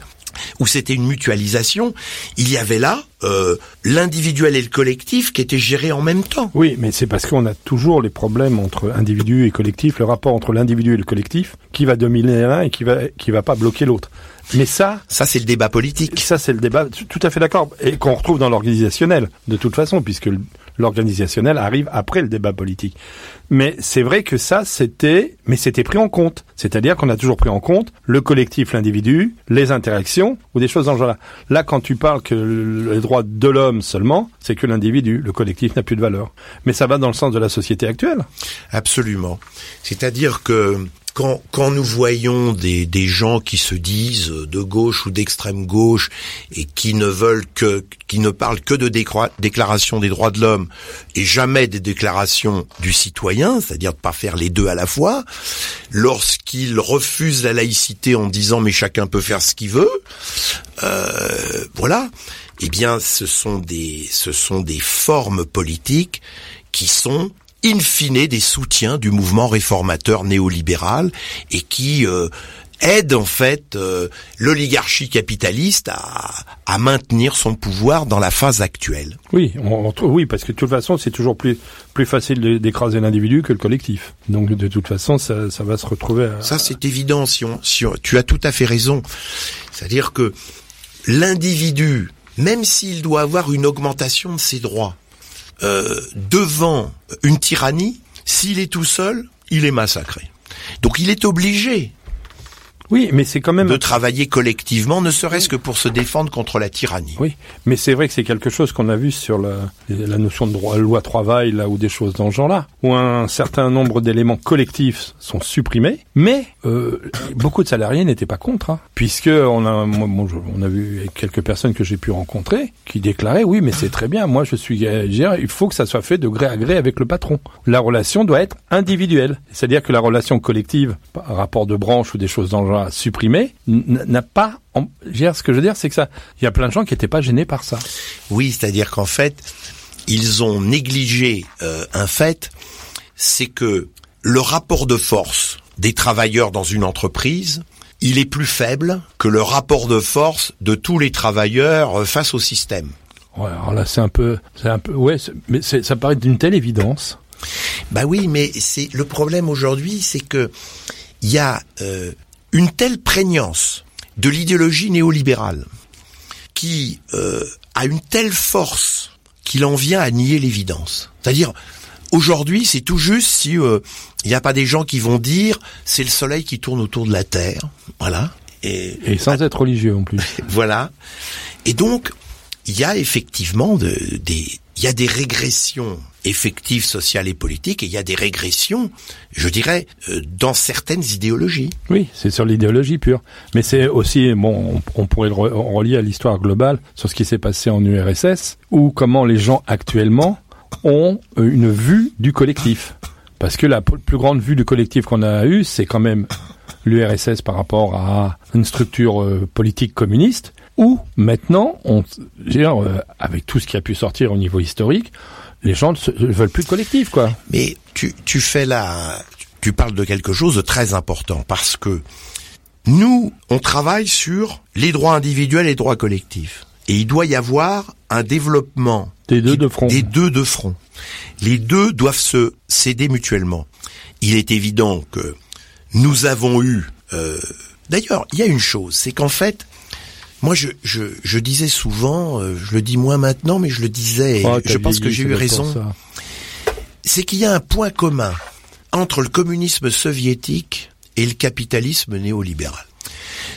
où c'était une mutualisation, il y avait là euh, l'individuel et le collectif qui étaient gérés en même temps. Oui, mais c'est parce qu'on a toujours les problèmes entre individu et collectif, le rapport entre l'individu et le collectif, qui va dominer l'un et qui va qui va pas bloquer l'autre. Mais ça, Ça, c'est le débat politique. ça c'est le débat, tout à fait d'accord, et qu'on retrouve dans l'organisationnel, de toute façon, puisque l'organisationnel arrive après le débat politique. Mais c'est vrai que ça, c'était, mais c'était pris en compte. C'est-à-dire qu'on a toujours pris en compte le collectif, l'individu, les interactions, ou des choses dans ce genre-là. Là, quand tu parles que le- les droits de l'homme seulement, c'est que l'individu, le collectif n'a plus de valeur. Mais ça va dans le sens de la société actuelle. Absolument. C'est-à-dire que quand, quand nous voyons des, gens qui se disent de gauche ou d'extrême gauche et qui ne veulent que, qui ne parlent que de déclaration des droits de l'homme et jamais des déclarations du citoyen, c'est-à-dire de pas faire les deux à la fois, lorsqu'ils refusent la laïcité en disant mais chacun peut faire ce qu'il veut, euh, voilà, eh bien ce sont des, ce sont des formes politiques qui sont in fine des soutiens du mouvement réformateur néolibéral et qui euh, aident en fait euh, l'oligarchie capitaliste à, à maintenir son pouvoir dans la phase actuelle. Oui, on, oui, parce que de toute façon, c'est toujours plus plus facile d'écraser l'individu que le collectif. Donc de toute façon, ça, ça va se retrouver. À... Ça c'est évident. Si on, si on- tu as tout à fait raison. C'est-à-dire que l'individu, même s'il doit avoir une augmentation de ses droits euh, devant une tyrannie, s'il est tout seul, il est massacré. Donc il est obligé Oui, mais c'est quand même. de travailler collectivement, ne serait-ce que pour se défendre contre la tyrannie. Oui, mais c'est vrai que c'est quelque chose qu'on a vu sur la, la notion de droit, loi travail, là, ou des choses dans ce genre-là, où un certain nombre d'éléments collectifs sont supprimés, mais euh, beaucoup de salariés n'étaient pas contre, hein, puisque on a, moi, je- on a vu quelques personnes que j'ai pu rencontrer qui déclaraient, oui, mais c'est très bien, moi je suis, il faut que ça soit fait de gré à gré avec le patron. La relation doit être individuelle, c'est-à-dire que la relation collective, par rapport de branche ou des choses dans le genre supprimées, n- n'a pas ce que je veux dire, c'est que ça, il y a plein de gens qui n'étaient pas gênés par ça. Oui, c'est-à-dire qu'en fait, ils ont négligé euh, un fait, c'est que le rapport de force des travailleurs dans une entreprise, il est plus faible que le rapport de force de tous les travailleurs euh, face au système. Ouais, alors là, c'est un peu, c'est un peu, ouais, mais ça paraît d'une telle évidence. Bah oui, mais c'est le problème aujourd'hui, c'est que il y a euh, une telle prégnance de l'idéologie néolibérale qui euh, a une telle force qu'il en vient à nier l'évidence. C'est-à-dire aujourd'hui, c'est tout juste si euh, il n'y a pas des gens qui vont dire c'est le soleil qui tourne autour de la terre, voilà. Et, Et sans être religieux en plus. voilà. Et donc, il y a effectivement de- des, il y a des régressions effectives sociales et politiques et il y a des régressions, je dirais, euh, dans certaines idéologies. Oui, c'est sur l'idéologie pure. Mais c'est aussi, bon, on, pourrait le re- relier à l'histoire globale sur ce qui s'est passé en URSS, ou comment les gens actuellement ont euh, une vue du collectif. Parce que la plus grande vue du collectif qu'on a eue, c'est quand même l'URSS par rapport à une structure euh, politique communiste, où maintenant, on, dire, avec tout ce qui a pu sortir au niveau historique, les gens ne veulent plus de collectif, quoi. Mais tu, tu fais là, tu parles de quelque chose de très important parce que Nous, on travaille sur les droits individuels et les droits collectifs. Et il doit y avoir un développement Des deux qui- de front. Des deux de front. Les deux doivent se céder mutuellement. Il est évident que nous avons eu. euh, D'ailleurs, il y a une chose, c'est qu'en fait, moi, je, je, je disais souvent, euh, je le dis moins maintenant, mais je le disais, et Oh, je pense que j'ai eu raison c'est qu'il y a un point commun entre le communisme soviétique et le capitalisme néolibéral.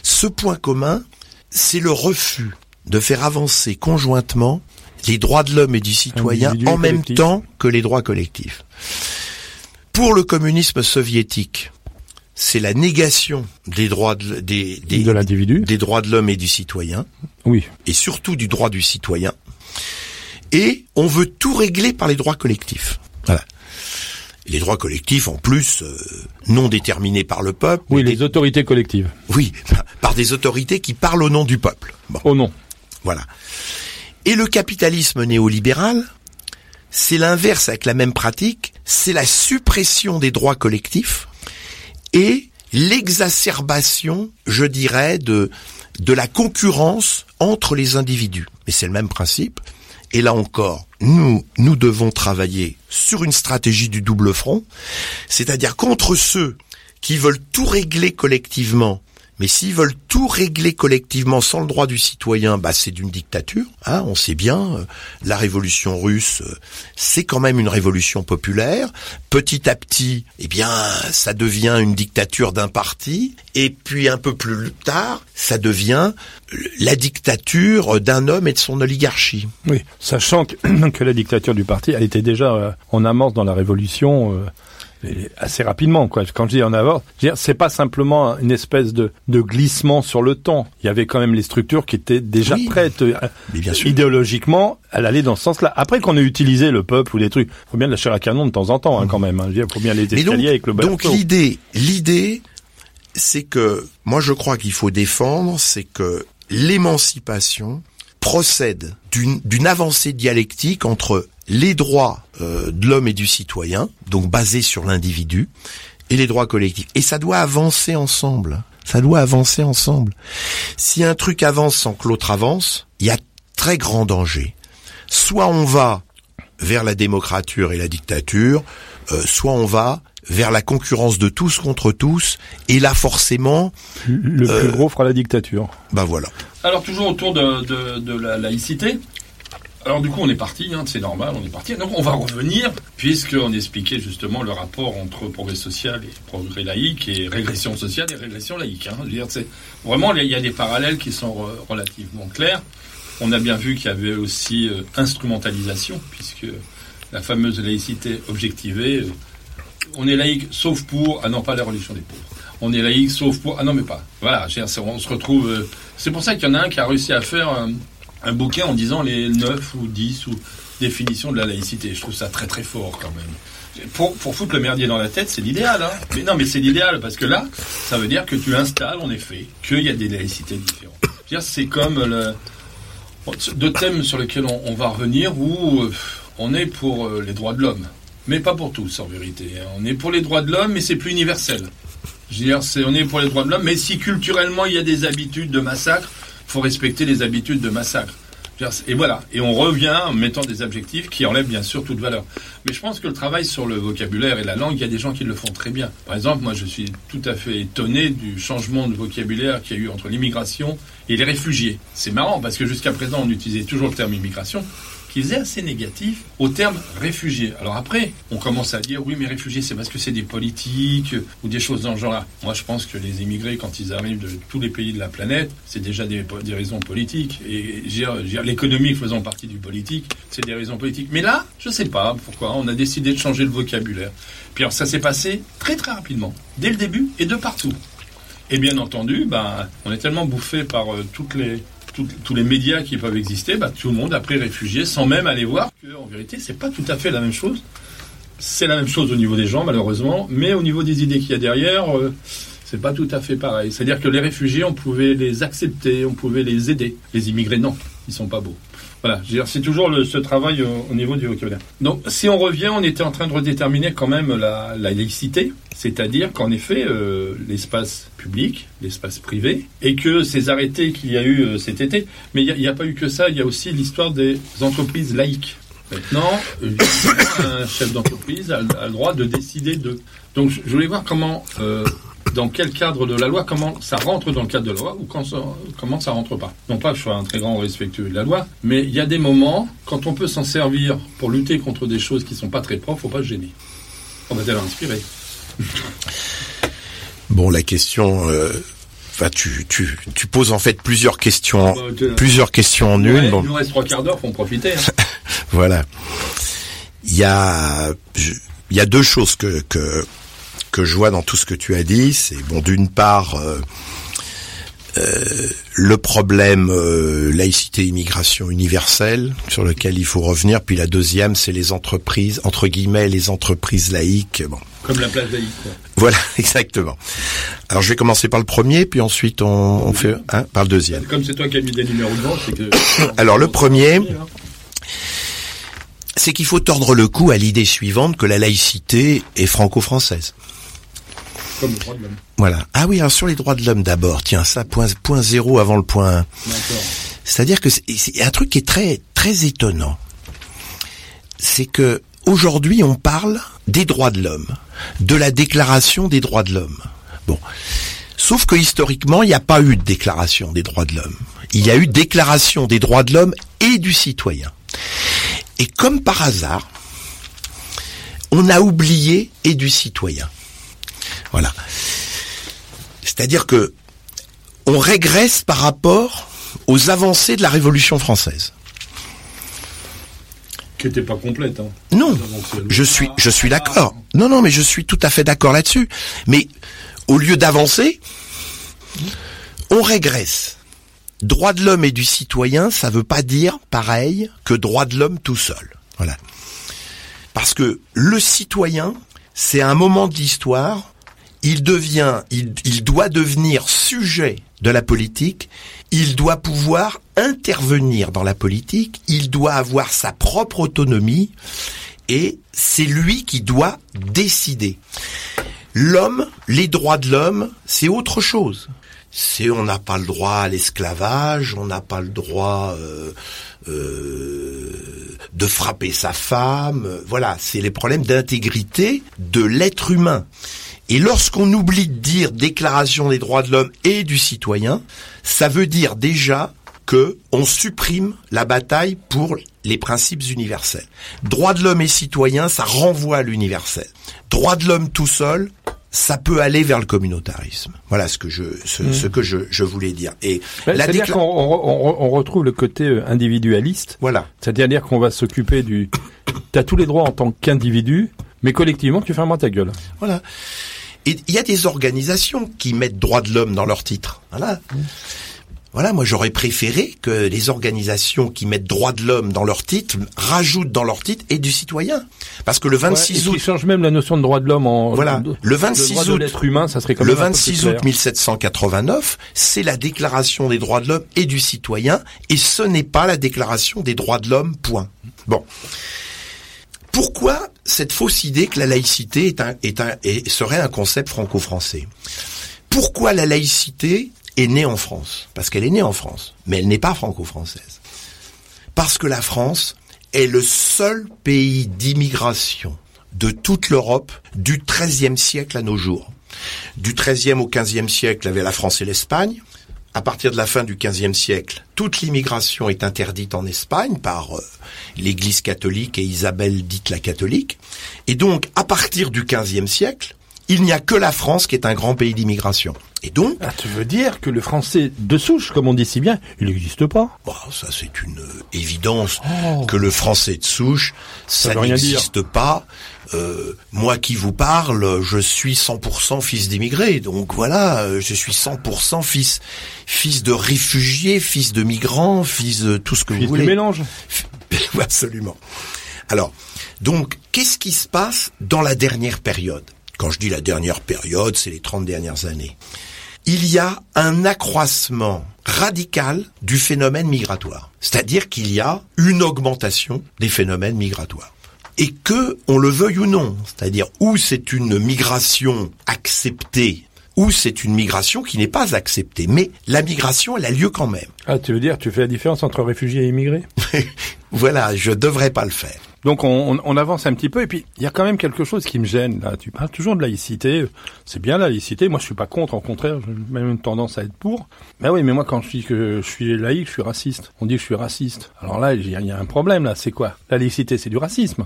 Ce point commun, c'est le refus de faire avancer conjointement les droits de l'homme et du citoyen en même collectif. temps que les droits collectifs. Pour le communisme soviétique, c'est la négation des droits de, des, des- De l'individu. des droits de l'homme et du citoyen, Oui. et surtout du droit du citoyen. Et on veut tout régler par les droits collectifs. Voilà. Les droits collectifs, en plus, euh, non déterminés par le peuple, Oui, les autorités collectives. oui, par des autorités qui parlent au nom du peuple. Bon, Oh non. voilà. Et le capitalisme néolibéral, c'est l'inverse avec la même pratique, c'est la suppression des droits collectifs et l'exacerbation, je dirais, de, de la concurrence entre les individus. Mais c'est le même principe. Et là encore, nous, nous devons travailler sur une stratégie du double front, c'est-à-dire contre ceux qui veulent tout régler collectivement. Mais s'ils veulent tout régler collectivement sans le droit du citoyen, bah c'est d'une dictature. Hein, on sait bien, euh, la révolution russe, euh, c'est quand même une révolution populaire. Petit à petit, eh bien, ça devient une dictature d'un parti. Et puis un peu plus tard, ça devient la dictature d'un homme et de son oligarchie. Oui, sachant que, la dictature du parti, elle était déjà euh, en amorce dans la révolution assez rapidement. Quoi. Quand je dis en amorce, je veux dire, c'est pas simplement une espèce de, de glissement sur le temps. Il y avait quand même les structures qui étaient déjà Oui. prêtes. euh, Mais bien sûr. Idéologiquement, elle allait dans ce sens-là. Après qu'on ait utilisé le peuple ou des trucs, faut bien lâcher à canon de temps en temps hein, quand même. Hein. Dire, faut bien les escaliers donc, avec le donc l'idée, l'idée, c'est que moi je crois qu'il faut défendre, c'est que l'émancipation procède d'une avancée dialectique entre les droits euh, de l'homme et du citoyen, donc basés sur l'individu, et les droits collectifs. Et ça doit avancer ensemble. Ça doit avancer ensemble. Si un truc avance sans que l'autre avance, il y a très grand danger. Soit on va vers la démocrature et la dictature, euh, soit on va vers la concurrence de tous contre tous, et là forcément, Le euh, plus gros fera la dictature. bah voilà. Alors toujours autour de, la laïcité. Alors du coup on est parti, hein, c'est normal, on est parti. Donc on va revenir, puisqu'on expliquait justement le rapport entre progrès social et progrès laïque, et régression sociale et régression laïque. Hein. Je vraiment il y a des parallèles qui sont re- relativement clairs. On a bien vu qu'il y avait aussi euh, instrumentalisation, puisque la fameuse laïcité objectivée, euh, on est laïque sauf pour, ah non pas la religion des pauvres. On est laïque sauf pour, ah non mais pas. Voilà, on se retrouve. euh, c'est pour ça qu'il y en a un qui a réussi à faire un, un bouquin en disant les 9 ou 10 ou définitions de la laïcité. Je trouve ça très très fort quand même. Pour, pour foutre le merdier dans la tête, c'est l'idéal. Hein. Mais non, mais c'est l'idéal parce que là, ça veut dire que tu installes en effet qu'il y a des laïcités différentes. C'est comme le, deux thèmes sur lesquels on, on va revenir où euh, on est pour euh, les droits de l'homme, mais pas pour tous en vérité. hein. On est pour les droits de l'homme, mais c'est plus universel. Je on est pour les droits de l'homme, mais si culturellement il y a des habitudes de massacre, faut respecter les habitudes de massacre. Et voilà, et on revient en mettant des objectifs qui enlèvent bien sûr toute valeur. Mais je pense que le travail sur le vocabulaire et la langue, il y a des gens qui le font très bien. Par exemple, moi je suis tout à fait étonné du changement de vocabulaire qu'il y a eu entre l'immigration et les réfugiés. C'est marrant parce que jusqu'à présent on utilisait toujours le terme immigration qui faisait assez négatif au terme réfugié. Alors après, on commence à dire oui mais réfugiés c'est parce que c'est des politiques ou des choses dans ce genre-là. Moi je pense que les immigrés quand ils arrivent de tous les pays de la planète, c'est déjà des, raisons politiques et l'économie faisant partie du politique, c'est des raisons politiques. Mais là, je sais pas pourquoi on a décidé de changer le vocabulaire. Puis alors ça s'est passé très très rapidement, dès le début et de partout. Et bien entendu, ben, on est tellement bouffé par euh, toutes les, tous les médias qui peuvent exister, ben, tout le monde a pris réfugié sans même aller voir que, en vérité, c'est pas tout à fait la même chose. C'est la même chose au niveau des gens, malheureusement, mais au niveau des idées qu'il y a derrière, euh, c'est pas tout à fait pareil. C'est-à-dire que les réfugiés, on pouvait les accepter, on pouvait les aider. Les immigrés, non, ils sont pas beaux. Voilà, c'est toujours le, ce travail au, au niveau du vocabulaire. Donc, si on revient, on était en train de redéterminer quand même la, la laïcité, c'est-à-dire qu'en effet, euh, l'espace public, l'espace privé, et que ces arrêtés qu'il y a eu euh, cet été, mais il n'y a, a, pas eu que ça, il y a aussi l'histoire des entreprises laïques. Maintenant, un chef d'entreprise a, a, le droit de décider de. Donc, je voulais voir comment. Euh, dans quel cadre de la loi, comment ça rentre dans le cadre de la loi ou quand ça, comment ça rentre pas. Non pas que je sois un très grand respectueux de la loi, mais il y a des moments, quand on peut s'en servir pour lutter contre des choses qui sont pas très propres, faut pas se gêner. On va être inspiré. Bon, la question... Euh... Enfin, tu, tu, tu poses en fait plusieurs questions, bah, plusieurs questions en une. Bon. Il nous reste trois quarts d'heure, faut en profiter. Hein. voilà. Il y a, il y a deux choses que, que, que je vois dans tout ce que tu as dit, c'est bon d'une part euh, euh, le problème euh, laïcité immigration universelle sur lequel il faut revenir, puis la deuxième c'est les entreprises entre guillemets les entreprises laïques. Bon. Comme la place laïque. Quoi. Voilà, exactement. Alors je vais commencer par le premier, puis ensuite on, on fait hein, par le deuxième. Comme c'est toi qui as mis des numéros devant, c'est que. Alors le premier c'est qu'il faut tordre le cou à l'idée suivante que la laïcité est franco-française. Comme de l'homme. Voilà. Ah oui, alors sur les droits de l'homme d'abord, tiens, ça, point, point zéro avant le point 1. C'est-à-dire que c'est un truc qui est très, très étonnant. C'est que aujourd'hui, on parle des droits de l'homme, de la déclaration des droits de l'homme. Bon. Sauf que historiquement, il n'y a pas eu de déclaration des droits de l'homme. Il y a eu déclaration des droits de l'homme et du citoyen. Et comme par hasard, on a oublié et du citoyen. Voilà. C'est-à-dire que on régresse par rapport aux avancées de la Révolution française. Qui n'était pas complète. Hein. Non, je suis, je suis d'accord. Non, non, mais je suis tout à fait d'accord là-dessus. Mais au lieu d'avancer, on régresse. Droit de l'homme et du citoyen, ça veut pas dire pareil que droit de l'homme tout seul. Voilà. Parce que le citoyen, c'est un moment de l'histoire il devient, il, doit devenir sujet de la politique, il doit pouvoir intervenir dans la politique, il doit avoir sa propre autonomie, et c'est lui qui doit décider. L'homme, les droits de l'homme, c'est autre chose. C'est on n'a pas le droit à l'esclavage, on n'a pas le droit euh, euh, de frapper sa femme. Voilà, c'est les problèmes d'intégrité de l'être humain. Et lorsqu'on oublie de dire déclaration des droits de l'homme et du citoyen, ça veut dire déjà que on supprime la bataille pour les principes universels. Droits de l'homme et citoyen, ça renvoie à l'universel. Droits de l'homme tout seul, ça peut aller vers le communautarisme. Voilà ce que je ce, mmh. ce que je, je, voulais dire. Et ben, la c'est-à-dire qu'on on, on retrouve le côté individualiste. Voilà. C'est-à-dire qu'on va s'occuper du. T'as tous les droits en tant qu'individu, mais collectivement tu fermes ta gueule. Voilà. Et il y a des organisations qui mettent droits de l'homme dans leur titre. Voilà. Mmh. Voilà, moi j'aurais préféré que les organisations qui mettent droits de l'homme dans leur titre rajoutent dans leur titre et du citoyen. Parce que le 26 ouais, août... Ils changent même la notion de droit de l'homme en... Voilà, le 26 le août... l'être humain, ça serait quand Le 26 août 1789, c'est la déclaration des droits de l'homme et du citoyen, et ce n'est pas la déclaration des droits de l'homme, point. Bon. Pourquoi cette fausse idée que la laïcité est un, est un, est, serait un concept franco-français? Pourquoi la laïcité est née en France Parce qu'elle est née en France, mais elle n'est pas franco-française. Parce que la France est le seul pays d'immigration de toute l'Europe du XIIIe siècle à nos jours. Du XIIIe au XVe siècle, avait la France et l'Espagne. À partir de la fin du XVe siècle, toute l'immigration est interdite en Espagne par euh, l'Église catholique et Isabelle dite la catholique. Et donc, à partir du XVe siècle, il n'y a que la France qui est un grand pays d'immigration. Et donc... Ah, tu veux dire que le français de souche, comme on dit si bien, il n'existe pas? Bon, Ça, c'est une évidence oh. que le français de souche, ça, ça n'existe pas. Euh, moi qui vous parle, je suis 100% fils d'immigrés. Donc voilà, je suis 100% fils fils de réfugiés, fils de migrants, fils de tout ce que fils vous voulez. Mélange. Absolument. Alors, donc, qu'est-ce qui se passe dans la dernière période? Quand je dis la dernière période, c'est les 30 dernières années. Il y a un accroissement radical du phénomène migratoire. C'est-à-dire qu'il y a une augmentation des phénomènes migratoires. Et que, on le veuille ou non, c'est-à-dire où c'est une migration acceptée, ou c'est une migration qui n'est pas acceptée. Mais la migration, elle a lieu quand même. Ah, tu veux dire, tu fais la différence entre réfugiés et immigrés? Voilà, je devrais pas le faire. Donc on, avance un petit peu et puis il y a quand même quelque chose qui me gêne là. Tu parles toujours de laïcité, c'est bien la laïcité. Moi je suis pas contre, au contraire, j'ai même une tendance à être pour. Mais oui, mais moi quand je dis que je suis laïque, je suis raciste. On dit que je suis raciste. Alors là il y, a un problème là. C'est quoi? La laïcité, c'est du racisme.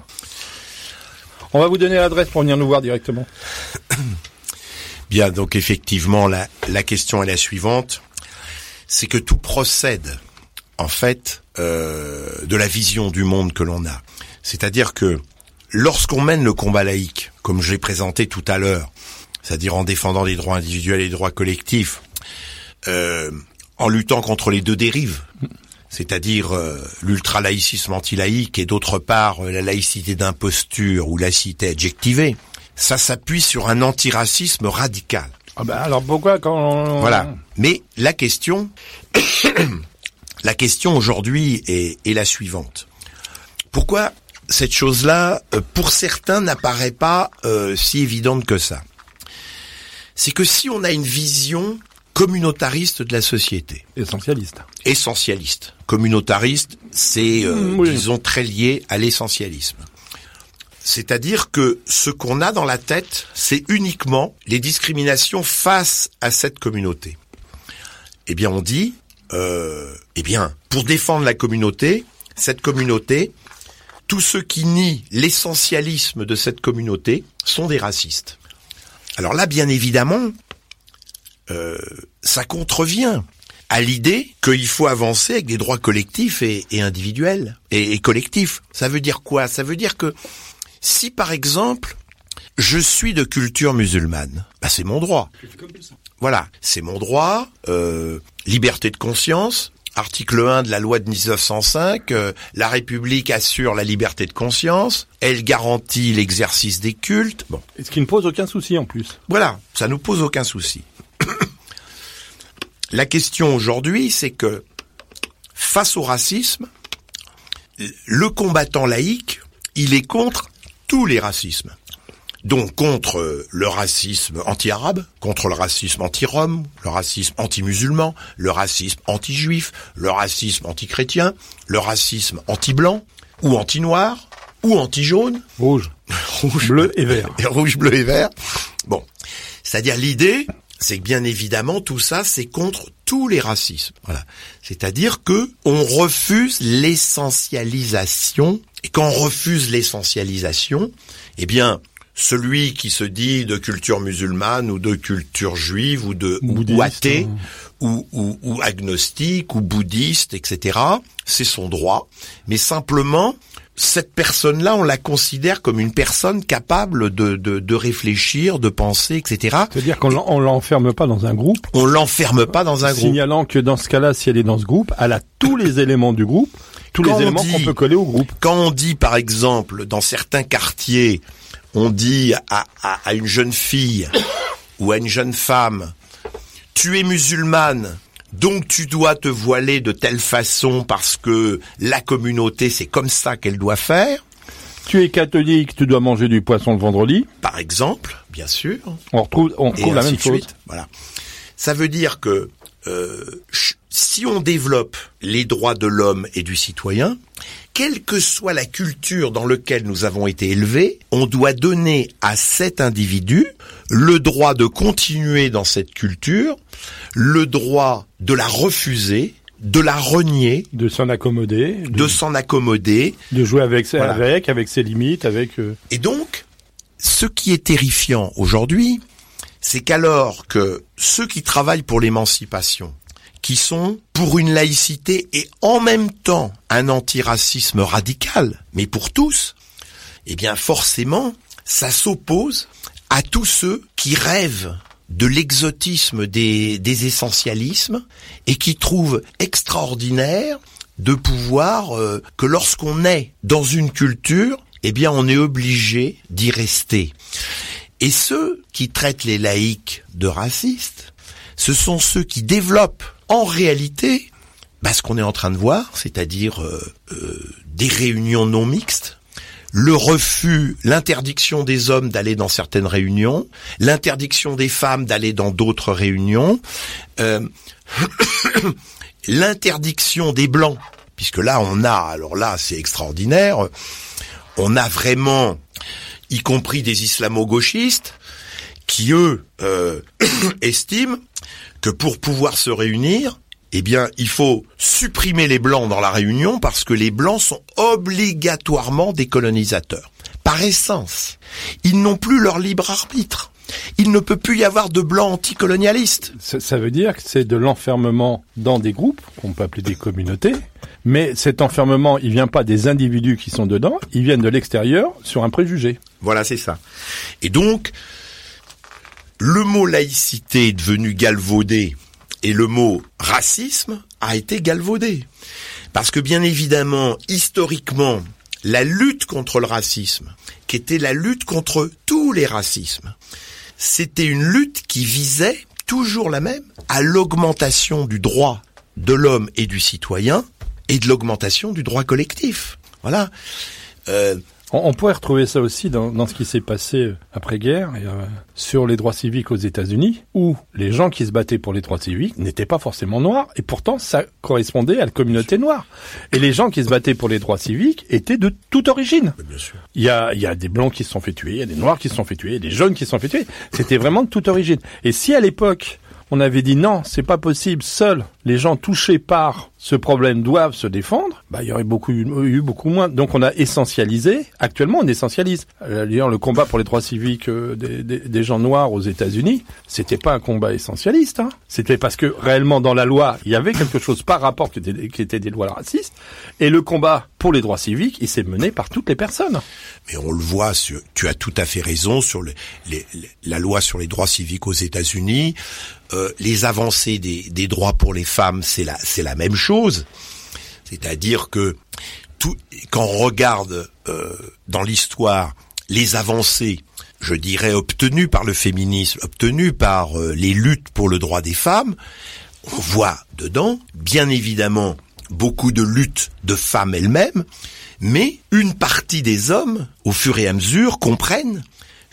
On va vous donner l'adresse pour venir nous voir directement. Bien, donc effectivement la, la question est la suivante. C'est que tout procède en fait euh, de la vision du monde que l'on a. C'est-à-dire que lorsqu'on mène le combat laïque, comme je l'ai présenté tout à l'heure, c'est-à-dire en défendant les droits individuels et les droits collectifs, euh, en luttant contre les deux dérives, c'est-à-dire euh, l'ultra-laïcisme anti-laïque et d'autre part la laïcité d'imposture ou laïcité adjectivée, ça s'appuie sur un antiracisme radical. Ah ben alors pourquoi quand on... Voilà. Mais la question La question aujourd'hui est, la suivante. Pourquoi cette chose-là, euh, pour certains, n'apparaît pas euh, si évidente que ça C'est que si on a une vision communautariste de la société. Essentialiste. Essentialiste. Communautariste, c'est, euh, disons, très lié à l'essentialisme. C'est-à-dire que ce qu'on a dans la tête, c'est uniquement les discriminations face à cette communauté. Eh bien, on dit, euh, eh bien, pour défendre la communauté, cette communauté, tous ceux qui nient l'essentialisme de cette communauté sont des racistes. Alors là, bien évidemment, euh, ça contrevient à l'idée qu'il faut avancer avec des droits collectifs et, individuels et, collectifs. Ça veut dire quoi? Ça veut dire que si par exemple je suis de culture musulmane, bah c'est mon droit. Voilà, c'est mon droit, euh, liberté de conscience, article 1 de la loi de 1905, euh, la République assure la liberté de conscience, elle garantit l'exercice des cultes. Bon. Ce qui ne pose aucun souci en plus. Voilà, ça nous pose aucun souci. la question aujourd'hui, c'est que face au racisme, le combattant laïque, il est contre tous les racismes donc contre le racisme anti-arabe, contre le racisme anti-rome, le racisme anti-musulman, le racisme anti-juif, le racisme anti-chrétien, le racisme anti-blanc, ou anti-noir, ou anti-jaune. Rouge. Rouge. Bleu et vert. rouge, bleu et vert. Bon. C'est-à-dire l'idée, c'est que bien évidemment tout ça c'est contre tous les racismes. Voilà. C'est-à-dire que on refuse l'essentialisation et quand on refuse l'essentialisation, eh bien celui qui se dit de culture musulmane ou de culture juive ou de ou athée hein. ou, ou, ou, agnostique ou bouddhiste, etc. C'est son droit. Mais simplement, cette personne-là, on la considère comme une personne capable de, de, de réfléchir, de penser, etc. C'est-à-dire qu'on on l'enferme pas dans un groupe. On l'enferme pas dans un groupe. Signalant que dans ce cas-là, si elle est dans ce groupe, elle a tous les éléments du groupe, tous les éléments qu'on peut coller au groupe. Quand on dit, par exemple, dans certains quartiers, on dit à, une jeune fille ou à une jeune femme, tu es musulmane, donc tu dois te voiler de telle façon parce que la communauté, c'est comme ça qu'elle doit faire. Tu es catholique, tu dois manger du poisson le vendredi. Par exemple, bien sûr. On retrouve, on la même chose. Voilà. Ça veut dire que euh, si on développe les droits de l'homme et du citoyen, quelle que soit la culture dans laquelle nous avons été élevés, on doit donner à cet individu le droit de continuer dans cette culture, le droit de la refuser, de la renier, de s'en accommoder, de, s'en accommoder, de jouer avec, avec, avec ses limites, avec. Euh, Et donc, ce qui est terrifiant aujourd'hui, c'est qu'alors que ceux qui travaillent pour l'émancipation qui sont pour une laïcité et en même temps un antiracisme radical, mais pour tous, eh bien forcément, ça s'oppose à tous ceux qui rêvent de l'exotisme des, des essentialismes et qui trouvent extraordinaire de pouvoir euh, que lorsqu'on est dans une culture, eh bien on est obligé d'y rester. Et ceux qui traitent les laïcs de racistes, ce sont ceux qui développent en réalité bah, ce qu'on est en train de voir, c'est-à-dire euh, euh, des réunions non mixtes, le refus, l'interdiction des hommes d'aller dans certaines réunions, l'interdiction des femmes d'aller dans d'autres réunions, euh, l'interdiction des blancs, puisque là on a, alors là c'est extraordinaire, on a vraiment, y compris des islamo-gauchistes, qui eux euh, estiment que pour pouvoir se réunir, eh bien, il faut supprimer les blancs dans la réunion parce que les blancs sont obligatoirement des colonisateurs. Par essence, ils n'ont plus leur libre arbitre. Il ne peut plus y avoir de blancs anticolonialistes. Ça, ça veut dire que c'est de l'enfermement dans des groupes, qu'on peut appeler des communautés, mais cet enfermement, il vient pas des individus qui sont dedans, ils viennent de l'extérieur sur un préjugé. Voilà, c'est ça. Et donc, le mot laïcité est devenu galvaudé et le mot racisme a été galvaudé. Parce que bien évidemment, historiquement, la lutte contre le racisme, qui était la lutte contre tous les racismes, c'était une lutte qui visait, toujours la même, à l'augmentation du droit de l'homme et du citoyen et de l'augmentation du droit collectif. Voilà. Euh, on, on, pourrait retrouver ça aussi dans, dans ce qui s'est passé après-guerre euh, sur les droits civiques aux États-Unis, où les gens qui se battaient pour les droits civiques n'étaient pas forcément noirs, et pourtant ça correspondait à la communauté noire. Et les gens qui se battaient pour les droits civiques étaient de toute origine. Bien sûr. Il y a, il y a des blancs qui se sont fait tuer, il y a des noirs qui se sont fait tuer, des jeunes qui se sont fait tuer. C'était vraiment de toute origine. Et si à l'époque on avait dit non, c'est pas possible, seuls les gens touchés par ce problème doivent se défendre, bah, il y aurait beaucoup eu beaucoup moins. Donc on a essentialisé. Actuellement, on essentialise. D'ailleurs, le combat pour les droits civiques euh, des, des, gens noirs aux États-Unis, c'était pas un combat essentialiste. Hein. C'était parce que réellement dans la loi, il y avait quelque chose par rapport qui était, qui était des lois racistes. Et le combat pour les droits civiques, il s'est mené par toutes les personnes. Mais on le voit. Sur, tu as tout à fait raison sur la loi sur les droits civiques aux États-Unis. Euh, les avancées des, des droits pour les femmes, c'est la, même chose. C'est-à-dire que quand on regarde euh, dans l'histoire les avancées, je dirais obtenues par le féminisme, obtenues par euh, les luttes pour le droit des femmes, on voit dedans, bien évidemment, beaucoup de luttes de femmes elles-mêmes, mais une partie des hommes, au fur et à mesure, comprennent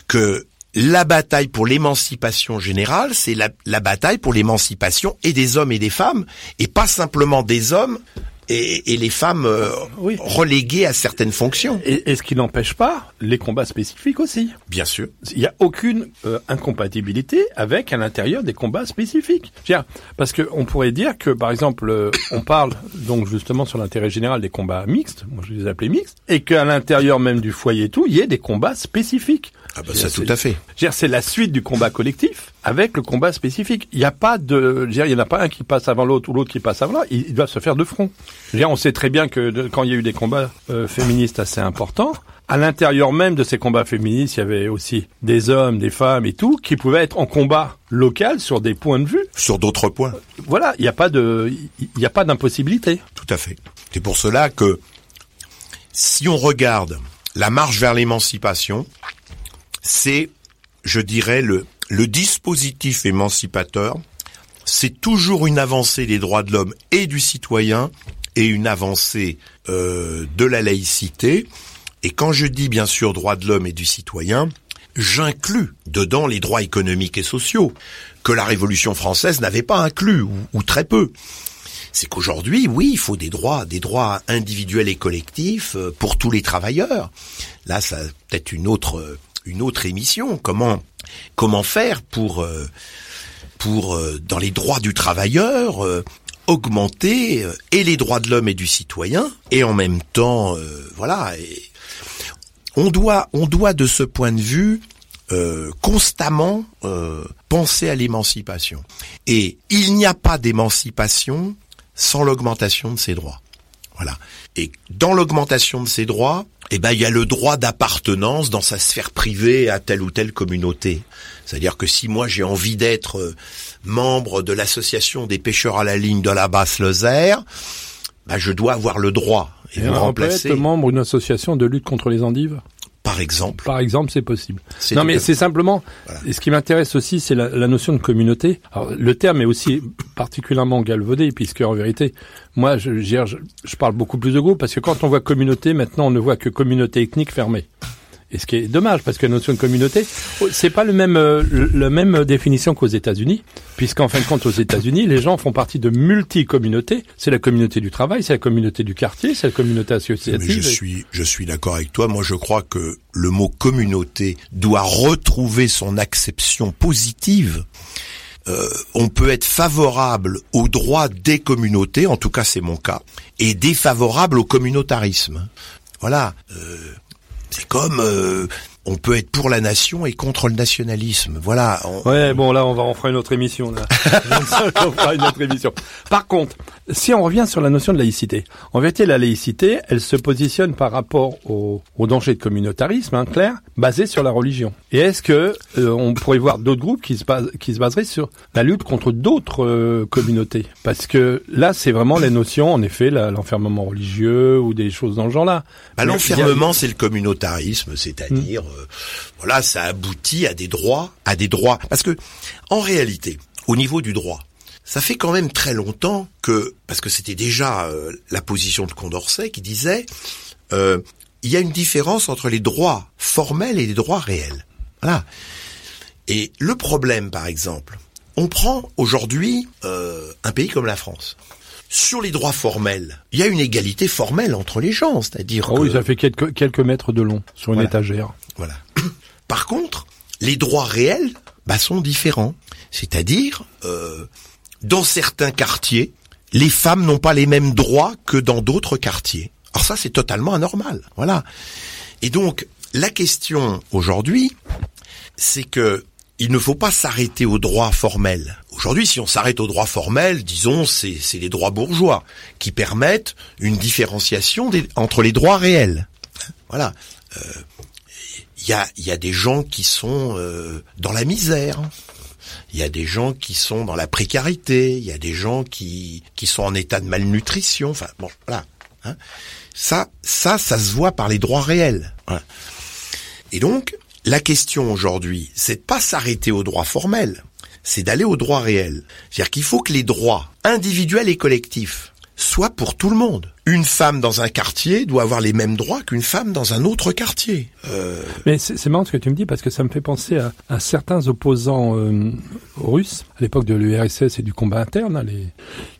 que la bataille pour l'émancipation générale, c'est la, la, bataille pour l'émancipation et des hommes et des femmes, et pas simplement des hommes et, et les femmes euh, oui. reléguées à certaines fonctions. Et, et ce qui n'empêche pas les combats spécifiques aussi. Bien sûr. Il n'y a aucune euh, incompatibilité avec à l'intérieur des combats spécifiques. Tiens, parce que on pourrait dire que par exemple, euh, on parle donc justement sur l'intérêt général des combats mixtes, moi je les appelais mixtes, et qu'à l'intérieur même du foyer et tout, il y ait des combats spécifiques. Ah bah ça tout à fait. C'est la suite du combat collectif avec le combat spécifique. Il n'y a pas de, il y en a pas un qui passe avant l'autre ou l'autre qui passe avant l'autre. Ils doivent se faire de front. Dire, on sait très bien que de, quand il y a eu des combats euh, féministes assez importants, à l'intérieur même de ces combats féministes, il y avait aussi des hommes, des femmes et tout qui pouvaient être en combat local sur des points de vue. Sur d'autres points. Voilà, il n'y a pas de, il n'y a pas d'impossibilité. Tout à fait. C'est pour cela que si on regarde la marche vers l'émancipation, c'est, je dirais, le, le dispositif émancipateur, c'est toujours une avancée des droits de l'homme et du citoyen et une avancée euh, de la laïcité. Et quand je dis bien sûr droits de l'homme et du citoyen, j'inclus dedans les droits économiques et sociaux que la Révolution française n'avait pas inclus ou, ou très peu. C'est qu'aujourd'hui, oui, il faut des droits, des droits individuels et collectifs euh, pour tous les travailleurs. Là, ça peut-être une autre une autre émission. Comment comment faire pour euh, pour euh, dans les droits du travailleur euh, augmenter et les droits de l'homme et du citoyen et en même temps voilà on doit on doit de ce point de vue constamment penser à l'émancipation. Et il n'y a pas d'émancipation sans l'augmentation de ses droits. Voilà. Et dans l'augmentation de ses droits, eh ben, il y a le droit d'appartenance dans sa sphère privée à telle ou telle communauté. C'est-à-dire que si moi j'ai envie d'être euh, membre de l'association des pêcheurs à la ligne de la basse Lozère, ben, je dois avoir le droit. Et, et vous remplacer. peut être membre d'une association de lutte contre les endives? Par exemple. Par exemple, c'est possible. Non, mais c'est simplement. Voilà. Et ce qui m'intéresse aussi, c'est la, la notion de communauté. Alors, le terme est aussi particulièrement galvaudé, puisque en vérité, moi, je, je, je, je parle beaucoup plus de groupe, parce que quand on voit communauté, maintenant, on ne voit que communauté ethnique fermée. Et ce qui est dommage, parce que la notion de communauté, c'est pas le même, euh, le- même définition qu'aux États-Unis, puisqu'en fin de compte, aux États-Unis, les gens font partie de multi-communautés. C'est la communauté du travail, c'est la communauté du quartier, c'est la communauté Mais associative. je suis, je suis d'accord avec toi. Moi, je crois que le mot communauté doit retrouver son acception positive. Euh, on peut être favorable aux droits des communautés, en tout cas c'est mon cas, et défavorable au communautarisme. Voilà. Euh, c'est comme euh, on peut être pour la nation et contre le nationalisme. Voilà. On- Ouais, bon, là, on va en faire une autre émission, là. on fera une autre émission. Par contre, si on revient sur la notion de laïcité, en vérité, la laïcité, elle se positionne par rapport au, au danger de communautarisme, hein, clair, basé sur la religion. Et est-ce que euh, on pourrait voir d'autres groupes qui se, basent, qui se baseraient sur la lutte contre d'autres euh, communautés? Parce que là, c'est vraiment les notions, en effet, la- l'enfermement religieux ou des choses dans ce genre-là. Bah, Mais L'enfermement, c'est le communautarisme, c'est-à-dire, euh, voilà, ça aboutit à des droits, à des droits. Parce que, en réalité, au niveau du droit, ça fait quand même très longtemps que, parce que c'était déjà euh, la position de Condorcet qui disait, euh, il y a une différence entre les droits formels et les droits réels. Voilà. Et le problème, par exemple, on prend aujourd'hui euh, un pays comme la France. Sur les droits formels, il y a une égalité formelle entre les gens, c'est-à-dire que oui, ça fait quelques, quelques mètres de long sur une Voilà. étagère. voilà. Par contre, les droits réels bah, sont différents. C'est-à-dire, euh, dans certains quartiers, les femmes n'ont pas les mêmes droits que dans d'autres quartiers. Alors ça, c'est totalement anormal. Voilà. Et donc, la question aujourd'hui, c'est que il ne faut pas s'arrêter aux droits formels. Aujourd'hui, si on s'arrête aux droits formels, disons, c'est les droits bourgeois qui permettent une différenciation entre les droits réels. Voilà. Euh, Il y, a, y a des gens qui sont euh, dans la misère. Il y a des gens qui sont dans la précarité. Il y a des gens qui qui sont en état de malnutrition. Enfin bon, voilà. hein. Ça, ça, ça se voit par les droits réels. Et donc, la question aujourd'hui, c'est de pas s'arrêter aux droits formels, c'est d'aller aux droits réels. C'est-à-dire qu'il faut que les droits individuels et collectifs soient pour tout le monde. Une femme dans un quartier doit avoir les mêmes droits qu'une femme dans un autre quartier. Euh, Mais c'est marrant ce que tu me dis parce que ça me fait penser à, certains opposants euh, russes à l'époque de l'URSS et du combat interne, hein,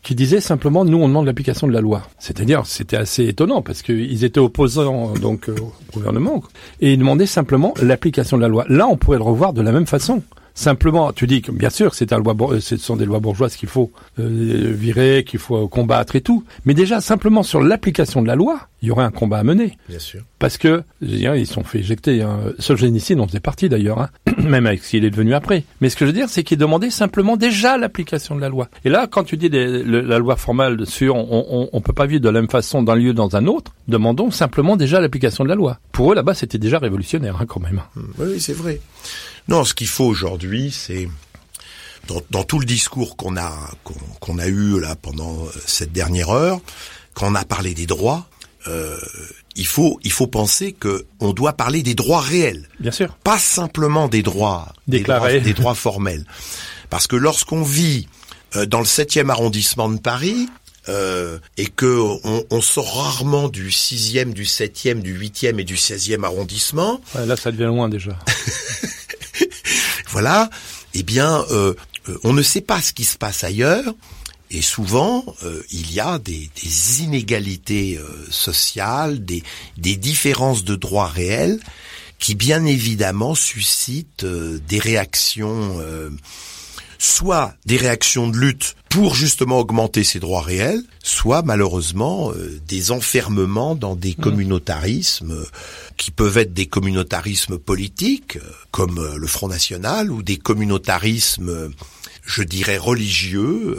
qui disaient simplement nous on demande l'application de la loi. C'est-à-dire c'était assez étonnant parce qu'ils étaient opposants donc euh, au gouvernement et ils demandaient simplement l'application de la loi. Là on pourrait le revoir de la même façon. Simplement, tu dis que bien sûr, c'est un loi, bour- euh, ce sont des lois bourgeoises qu'il faut euh, virer, qu'il faut combattre et tout. Mais déjà, simplement sur l'application de la loi, il y aurait un combat à mener. bien sûr. Parce que, je dire, ils sont fait éjecter. Hein. Solzhenitsyn en faisait partie d'ailleurs, hein. même avec ce qu'il est devenu après. Mais ce que je veux dire, c'est qu'il demandait simplement déjà l'application de la loi. Et là, quand tu dis le- la loi formale sur on, on peut pas vivre de la même façon d'un lieu dans un autre, demandons simplement déjà l'application de la loi. Pour eux, là-bas, c'était déjà révolutionnaire hein, quand même. Oui, c'est vrai. Non, ce qu'il faut aujourd'hui, c'est dans, dans tout le discours qu'on a qu'on qu'on a eu là pendant euh, cette dernière heure, quand on a parlé des droits, euh, il faut il faut penser que on doit parler des droits réels, Bien sûr. pas simplement des droits des Déclarés. droits, des droits formels, parce que lorsqu'on vit euh, dans le 7e arrondissement de Paris. euh, et que on, on sort rarement du 6e, du 7e, du 8e et du 16e arrondissement, Ouais, là, ça devient loin déjà. voilà, eh bien, euh, euh, on ne sait pas ce qui se passe ailleurs. Et souvent, euh, il y a des, des inégalités euh, sociales, des, des différences de droits réels qui, bien évidemment, suscitent euh, des réactions, euh, soit des réactions de lutte pour justement augmenter ces droits réels, soit malheureusement euh, des enfermements dans des communautarismes euh, qui peuvent être des communautarismes politiques, euh, comme le Front National, ou des communautarismes, je dirais, religieux,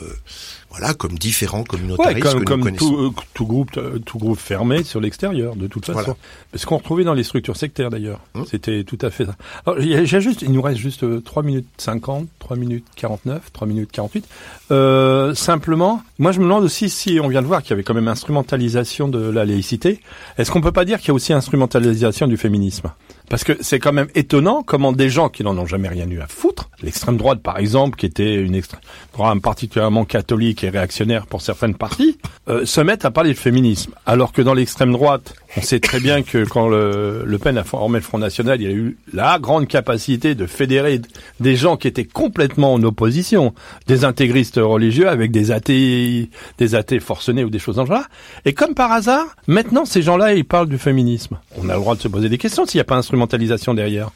voilà, comme différents Ouais, communautarismes comme, que nous comme connaissons. tout, euh, tout groupe, euh, tout groupe fermé sur l'extérieur, de toute façon. Voilà. Ce qu'on retrouvait dans les structures sectaires d'ailleurs. Hum. C'était tout à fait ça. Alors, il y a- j'ai juste, il nous reste juste euh, 3 minutes 50, 3 minutes 49, 3 minutes 48. Euh, simplement, moi je me demande aussi si on vient de voir qu'il y avait quand même instrumentalisation de la laïcité. Est-ce qu'on peut pas dire qu'il y a aussi instrumentalisation du féminisme? Parce que c'est quand même étonnant comment des gens qui n'en ont jamais rien eu à foutre, l'extrême droite par exemple, qui était une extrême droite particulièrement catholique et réactionnaire pour certaines parties, euh, se mettent à parler de féminisme. Alors que dans l'extrême droite, on sait très bien que quand le, le Pen a formé le Front National, il a eu la grande capacité de fédérer des gens qui étaient complètement en opposition, des intégristes religieux avec des athées, des athées forcenés ou des choses en genre. Et comme par hasard, maintenant ces gens-là, ils parlent du féminisme. On a le droit de se poser des questions s'il n'y a pas instrumentalisation derrière.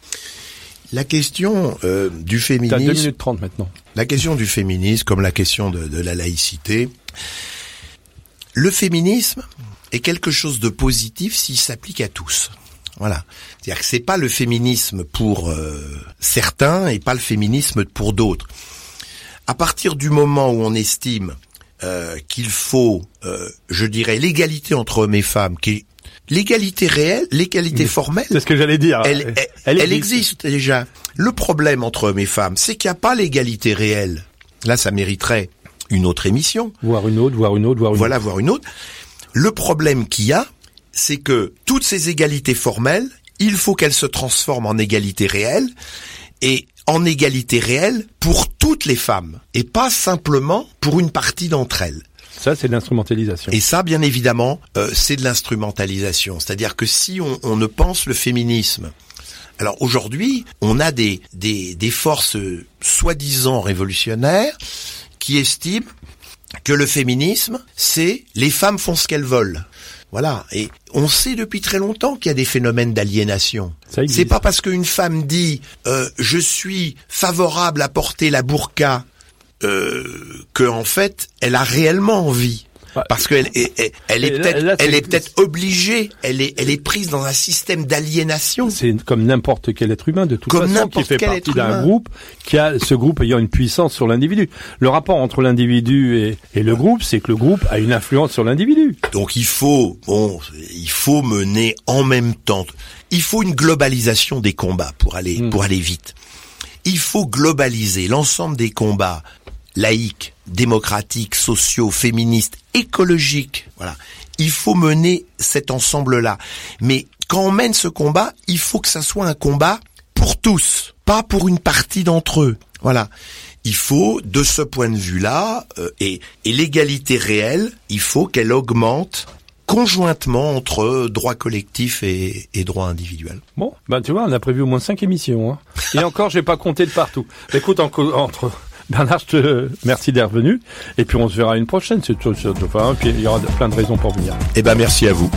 La question euh, du T'as féminisme, 2 minutes 30 maintenant. la question du féminisme, comme la question de, de la laïcité, le féminisme est quelque chose de positif s'il s'applique à tous. Voilà. C'est-à-dire que c'est pas le féminisme pour euh, certains et pas le féminisme pour d'autres. À partir du moment où on estime euh, qu'il faut, euh, je dirais, l'égalité entre hommes et femmes, qui est l'égalité réelle, l'égalité formelle, C'est ce que j'allais dire. elle, elle, elle existe déjà. Le problème entre hommes et femmes, c'est qu'il n'y a pas l'égalité réelle. Là, ça mériterait une autre émission. Voir une autre, voir une autre, voir une Voilà, voir une autre. Le problème qu'il y a, c'est que toutes ces égalités formelles, il faut qu'elles se transforment en égalité réelle et en égalité réelle pour toutes les femmes et pas simplement pour une partie d'entre elles. Ça, c'est de l'instrumentalisation. Et ça, bien évidemment, euh, c'est de l'instrumentalisation. C'est-à-dire que si on, on ne pense le féminisme, alors aujourd'hui, on a des, des, des forces euh, soi-disant révolutionnaires qui estiment que le féminisme, c'est les femmes font ce qu'elles veulent. Voilà. Et on sait depuis très longtemps qu'il y a des phénomènes d'aliénation. C'est pas parce qu'une femme dit euh, je suis favorable à porter la burqa euh, que en fait elle a réellement envie. Ouais. Parce qu'elle est, elle, est peut-être, elle est peut-être obligée. Elle est, elle est prise dans un système d'aliénation. C'est comme n'importe quel être humain de toute Comme façon qui fait partie d'un groupe qui a ce groupe ayant une puissance sur l'individu. Le rapport entre l'individu et, et le groupe, c'est que le groupe a une influence sur l'individu. Donc il faut, bon, il faut mener en même temps. Il faut une globalisation des combats pour aller, Mm. pour aller vite. Il faut globaliser l'ensemble des combats laïques, démocratiques, sociaux, féministes, écologiques. Voilà. Il faut mener cet ensemble-là. Mais quand on mène ce combat, il faut que ça soit un combat pour tous, pas pour une partie d'entre eux. Voilà. Il faut, de ce point de vue-là, euh, et, et l'égalité réelle, il faut qu'elle augmente conjointement entre droit collectif et, et droit individuel. Bon, ben tu vois, on a prévu au moins cinq émissions. Hein. Et encore, j'ai pas compté de partout. Écoute, en- entre Bernard, je te merci d'être venu. Et puis on se verra une prochaine. C'est tout. Enfin, puis il y aura plein de raisons pour venir. Eh ben, merci à vous.